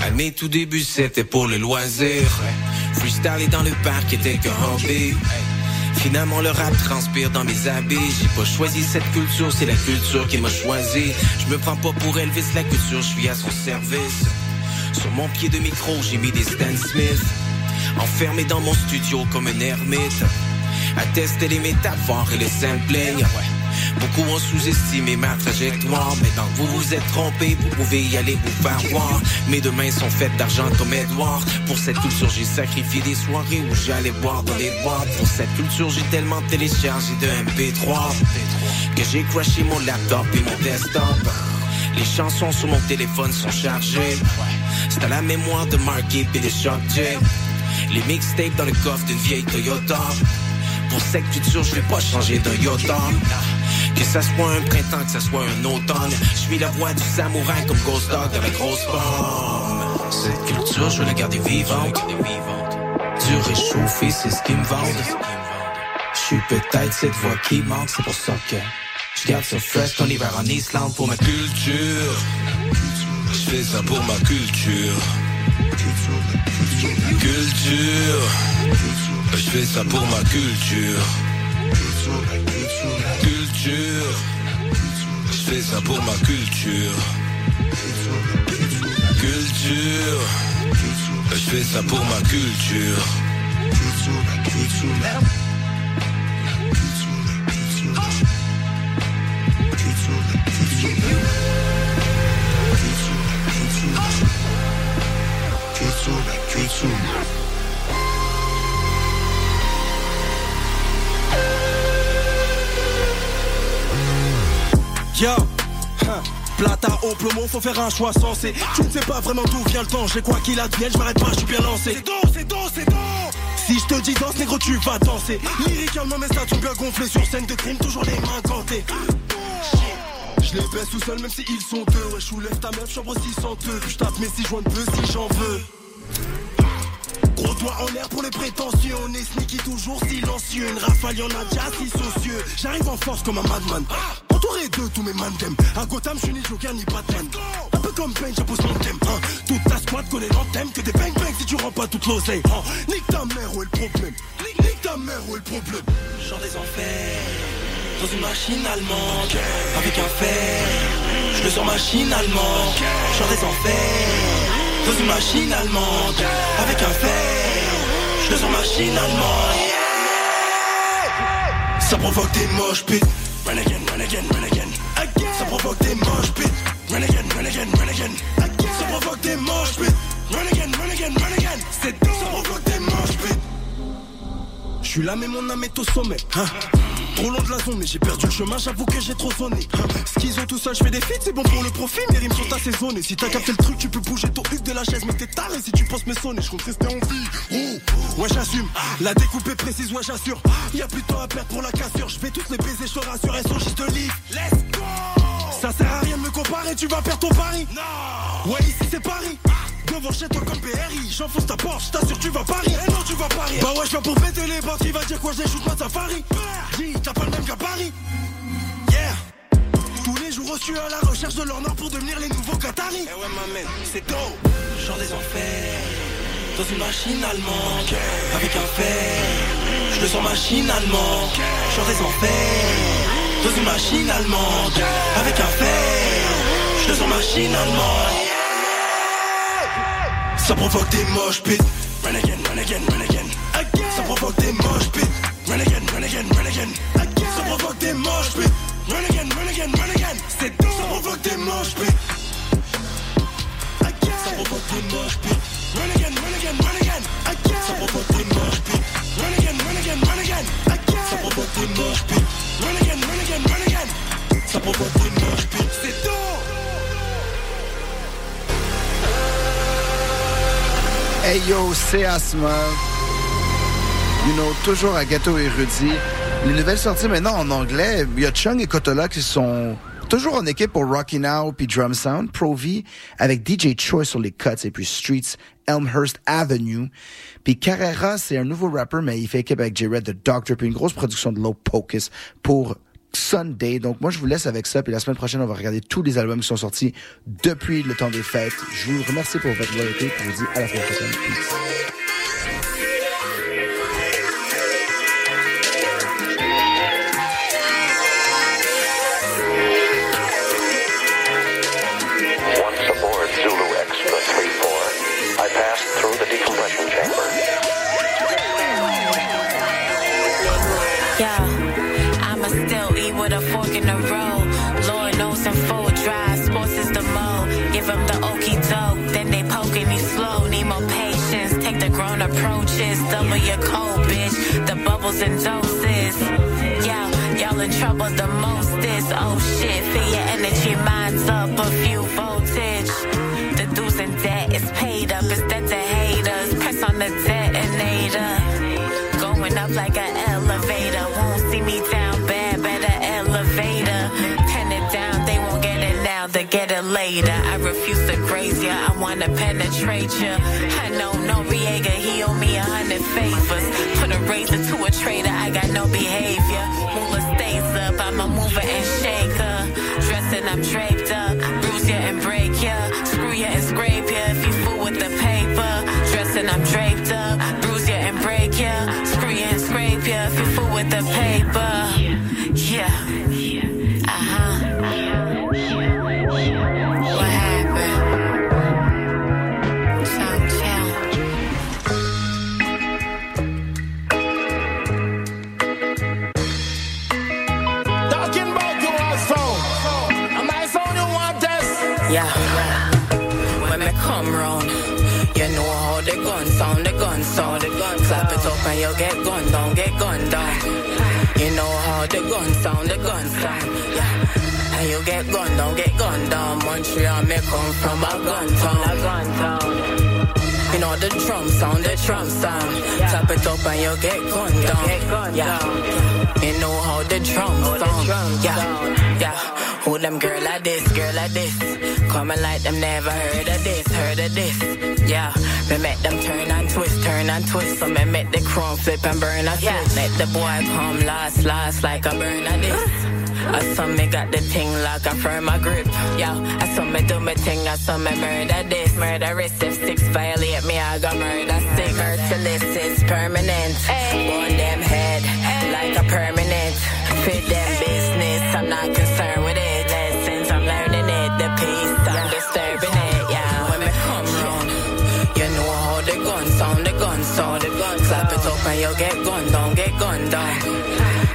À mes tout débuts, c'était pour le loisir. Freestyler dans le parc était hobby. Finalement, le rap transpire dans mes habits. J'ai pas choisi cette culture, c'est la culture qui m'a choisi. Je me prends pas pour Elvis, la culture, je suis à son service. Sur mon pied de micro, j'ai mis des Stan Smith. Enfermé dans mon studio comme un ermite. À tester les métaphores et les sampling. Beaucoup ont sous-estimé ma trajectoire, mais tant que vous vous êtes trompé, vous pouvez y aller vous faire voir. Mes deux mains sont faites d'argent comme Edouard. Pour cette culture, j'ai sacrifié des soirées où j'allais boire dans les boîtes. Pour cette culture, j'ai tellement téléchargé de MP3 que j'ai crashé mon laptop et mon desktop. Les chansons sur mon téléphone sont chargées. C'est à la mémoire de Mark Gibb et les Shock. Les mixtapes dans le coffre d'une vieille Toyota. Pour cette culture, je vais pas changer d'un iota. Que ça soit un printemps, que ça soit un automne. Je suis la voix du samouraï comme Ghost Dog de la grosse pomme. Cette culture, je veux la garder vivante. Du réchauffé, c'est ce qui me vendent. Je suis peut-être cette voix qui manque, c'est pour ça que je garde ça fresh ton hiver en Islande pour ma culture. Je fais ça pour ma culture. Culture. Je fais ça pour ma culture. Culture. Je fais ça pour ma culture. Culture. Je fais ça pour ma culture. Yo, plata au plomo, faut faire un choix sensé. Tu ne sais pas vraiment d'où vient le temps, j'ai quoi qu'il advienne, je m'arrête pas, je suis bien lancé. C'est dos, c'est dos, c'est dos. Si je te dis danse, négro, tu vas danser. Lyricalement, mes stats sont bien gonflés sur scène de crime, toujours les mains gantées. Je les baisse tout seul, même si ils sont deux. Ouais, je soulève ta meuf, chambre 602. Je tape mes six joints de peu si j'en veux. Gros doigt en l'air pour les prétentieux. On est sneaky, toujours silencieux. Une rafale, y'en a déjà six socieux. J'arrive en force comme un madman. Entouré de tous mes mandem. À Gotham, je suis ni Joker ni Batman. Un peu comme Pain, j'impose mon thème. hein. Toute ta squad connaît l'anthème. Que des bang bang si tu rends pas toute l'oseille. hein. Nique ta mère, où est le problème? Nique ta mère, où est le problème? Genre des enfers. Dans une machine allemande. Avec un fer. Je le sens machine allemande. Genre des enfers. Dans une machine allemande. Avec un fer. Je le sens machine allemande. Ça provoque des moches pits. Run again, run again, run again. Ça provoque des moches pits. Run again, run again, run again. Ça provoque des moches pits. Run again, run again, run again. C'est ça provoque des moches pits. Je là mais mon âme est au sommet hein. Trop long de la zone mais j'ai perdu le chemin J'avoue que j'ai trop sonné. Ce qu'ils ont tout ça je fais des feats C'est bon pour le profit. Mes rimes sont assaisonnées. Si t'as capté le truc tu peux bouger ton huc de la chaise Mais t'es taré si tu penses me sonner. Je compte rester en vie. Oh, Ouais j'assume. La découpe est précise ouais j'assure. Y'a plus de temps à perdre pour la cassure. Je vais tous les baiser je te rassure Elles sont juste de livre Let's go. Ça sert à rien de me comparer Tu vas perdre ton pari. Non. Ouais ici c'est Paris. Devant chez toi comme PRI J'enfonce ta porte, je t'assure tu vas Paris Eh non tu vas Paris Bah ouais je viens pour péter les bandes Il va dire quoi j'ai shoot ma safari Dis t'as pas le même gabarit Yeah. Tous les jours reçus à la recherche de leur nord Pour devenir les nouveaux Qataris. Eh ouais ma man c'est dope Genre des enfers. Dans une machine allemande. Avec un fer, je le sens machinalement J'en des enfers. Dans une machine allemande. Avec un fer, je le sens machinalement Ça provoque des moches pits Run again, run again, run again. Ça provoque des moches pits Run again, run again, run again again. Ça provoque des moches pits Run again, run again, run again C'est tout. Ça provoque des moches pits Ça provoque des moches pits Run again, run again, run again Again. Ça provoque des moches pits Run again, run again, run again Ça provoque des moches pits Run again, run again, run again Ça provoque des moches pits C'est tout. Hey yo, c'est Asma. You know, toujours à Gâteau Érudit. Les nouvelles sorties maintenant en anglais, il y a Chung et Kotola qui sont toujours en équipe pour Rocky Now puis Drum Sound, Pro V, avec DJ Choi sur les cuts et puis Streets, Elmhurst Avenue. Puis Carrera, c'est un nouveau rapper, mais il fait équipe avec J-Red, The Doctor, puis une grosse production de Low Pocus pour Sunday. Donc moi, je vous laisse avec ça. Puis la semaine prochaine, on va regarder tous les albums qui sont sortis depuis le temps des fêtes. Je vous remercie pour votre loyauté. Je vous dis à la semaine prochaine. Peace. A few voltage. The do's and that is paid up, it's that to haters. Press on the detonator. Going up like an elevator. Won't see me down bad, better elevator. Pen it down, they won't get it now, they get it later. I refuse to graze ya, I wanna penetrate ya. I know Noriega, he owe me a hundred favors. Put a razor to a traitor, I got no behavior. Moolah stays up, I'm a mover and shaker. Dressing, I'm. Bruise ya and break ya. Screw ya and scrape ya if you fool with the paper. Dressing, I'm draped up. Bruise ya and break ya. Screw ya and scrape ya if you fool with the paper. Yeah. Uh And you get gunned down, get gunned down. You know how the gun sound, the gun sound. Yeah. And you get gunned down, get gunned down. Montreal me come from a gun town, a gun town. You know the drum sound, the drum sound. Clap it up and you get gunned down. Get gunned yeah. You know how the drum sound. Yeah. Yeah. Who them girl like this, girl like this. Coming like them never heard of this, heard of this. Yeah, me make them turn and twist, turn and twist. So me make the chrome flip and burn a yeah. Let the boy come last, last like a burn of this. I saw me got the thing like a firm a grip. Yeah, I saw me do my thing, I saw me murder this, murderous. If six violate me, I got murder six. Merciless is permanent. On them head like a permanent. Fit them business, I'm not concerned with you get gunned down, get gunned down.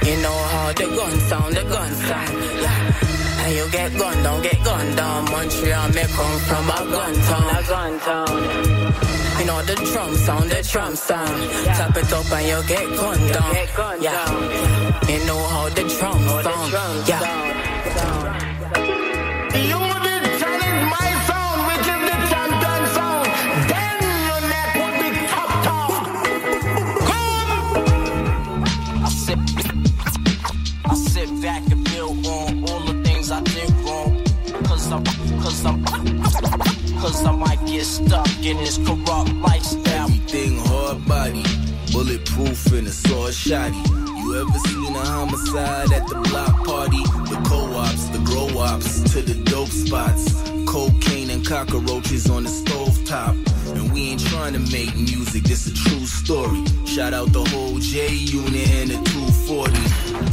You know how the gun sound, the gun sound. Yeah. And you get gunned down, get gunned down. Montreal, me come from a gun town, a gun town. You know the drum sound, the drum sound. Clap it up and you get gunned down. Yeah. You know how the drum sound. Yeah. You cause I'm, cause I might get stuck in this corrupt lifestyle. Everything hard body, bulletproof and a sword shotty. You ever seen a homicide at the block party? The co-ops, the grow ops, to the dope spots. cocaine and cockroaches on the stove top. And we ain't trying to make music, this a true story. Shout out the whole J unit and the 240.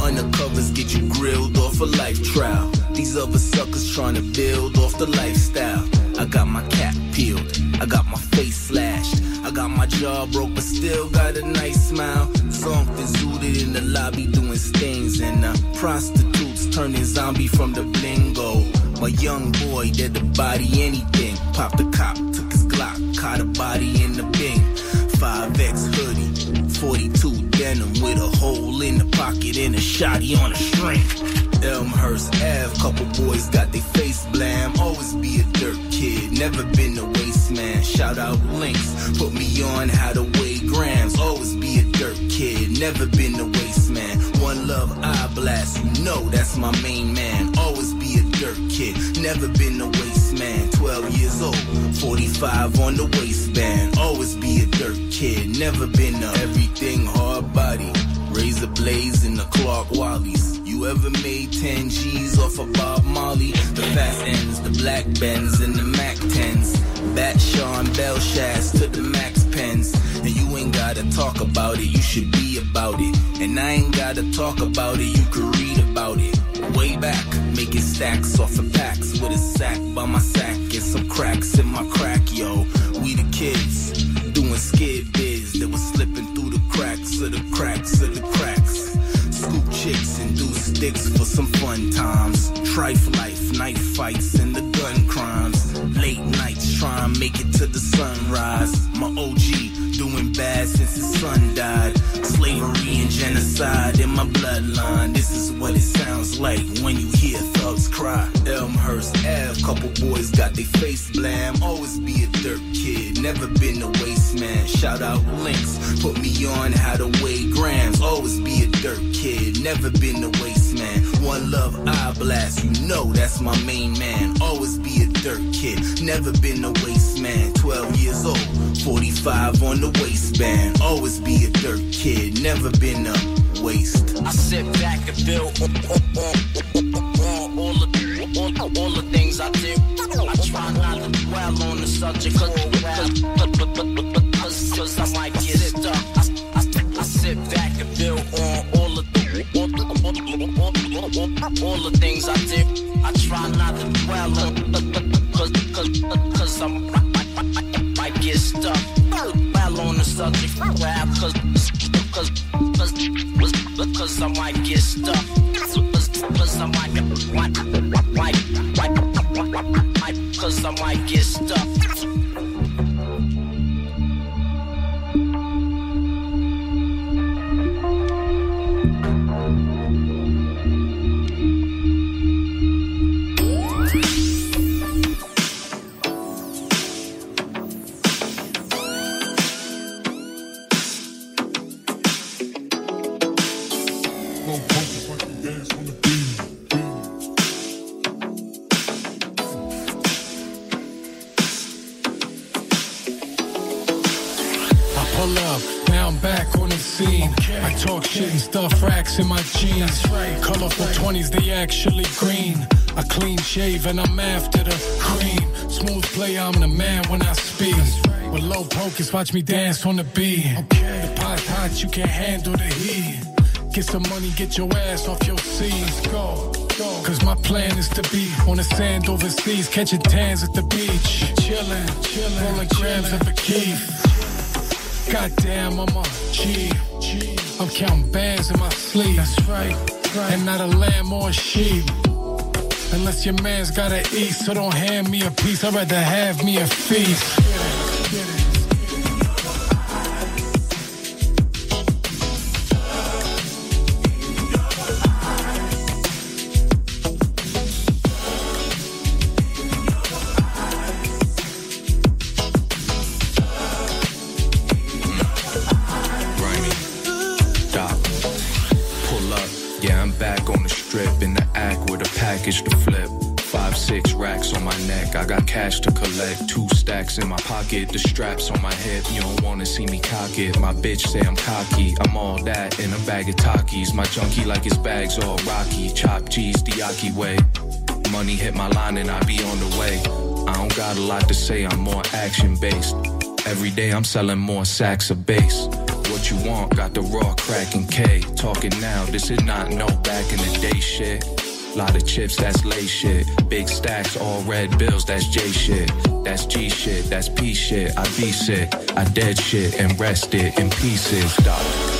Undercovers get you grilled off a life trial. These other suckers trying to build off the lifestyle. I got my cap peeled, I got my face slashed. I got my jaw broke, but still got a nice smile. Something zooted in the lobby doing stings, and uh, prostitutes turning zombie from the bingo. My young boy did the body anything. Popped the cop, took his Glock, caught a body in the bing. 5X hoodie, 42 denim with a hole in the pocket and a shotty on a string. Elmhurst Ave, couple boys got their face blam. Always be a dirt kid, never been a waste man. Shout out links, put me on how to weigh grams. Always be a dirt kid, never been a waste man. One love, I blast, you know that's my main man. Always be a dirt kid, never been a waste man. 12 years old, 45 on the waistband. Always be a dirt kid, never been a everything hard body. Razor blades in the Clark Wallies. You ever made 10 G's off of Bob Marley? The fast ends, the black bends, and the Mac 10s. Bat Sean Bell shafts to the Max pens. And you ain't gotta talk about it, you should be about it. And I ain't gotta talk about it, you can read about it. Way back, making stacks off of packs with a sack by my sack and some cracks in my crack, yo. We the kids doing skid biz that was slipping through the cracks of the cracks of the cracks. Chicks and do sticks for some fun times. Trife life, knife fights and the gun crimes. Late nights try and make it to the sunrise. My OG doing bad since his son died. Slavery and genocide in my bloodline. This is what it sounds like when you hear thugs cry. Elmhurst Ave, couple boys got their face blam. Always be a dirt kid, never been a waste man. Shout out links, put me on how to weigh grams. Always be a dirt kid, never been a waste. One love, I blast, you know that's my main man. Always be a dirt kid, never been a waste man. 12 years old, 45 on the waistband. Always be a dirt kid, never been a waste. I sit back and feel all the all, all the things I do. I try not to dwell on the subject cause, cause, cause, cause, I might get stuck. I, I, I sit back and feel on all the all, all, all, all the things I did, I try not to dwell on cause, cause, cause I'm, I, I, I might get stuck. Dwell on the subject rap cause, cause, cause, cause, cause I might get stuck. Cause, I might, might, might, might, might, cause I might get stuck. I talk shit and stuff racks in my jeans. Colorful 20s, they actually green. I clean shave and I'm after the cream. Smooth play, I'm the man when I speak. With low pokers, watch me dance on the beat. The pot's hot, you can't handle the heat. Get some money, get your ass off your seats. Go. Cause my plan is to be on the sand overseas, catching tans at the beach. Chillin', chillin', rolling grams of a keef. Goddamn, I'm a G. I'm counting bands in my sleeve. That's right, And not a lamb or a sheep. Unless your man's gotta eat, so don't hand me a piece. I'd rather have me a feast. Got cash to collect. Two stacks in my pocket. The straps on my hip. You don't wanna see me cock it. My bitch say I'm cocky. I'm all that in a bag of Takis. My junkie like his bags all rocky. Chop cheese the Yaki way. money hit my line and I be on the way. I don't got a lot to say, I'm more action based. Every day I'm selling more sacks of bass. What you want? Got the raw cracking K. Talking now, this is not no back in the day shit. Lot of chips, that's lay shit. Big stacks, all red bills, that's J shit. That's G shit, that's P shit. I be sick, I dead shit and rested in pieces, dog.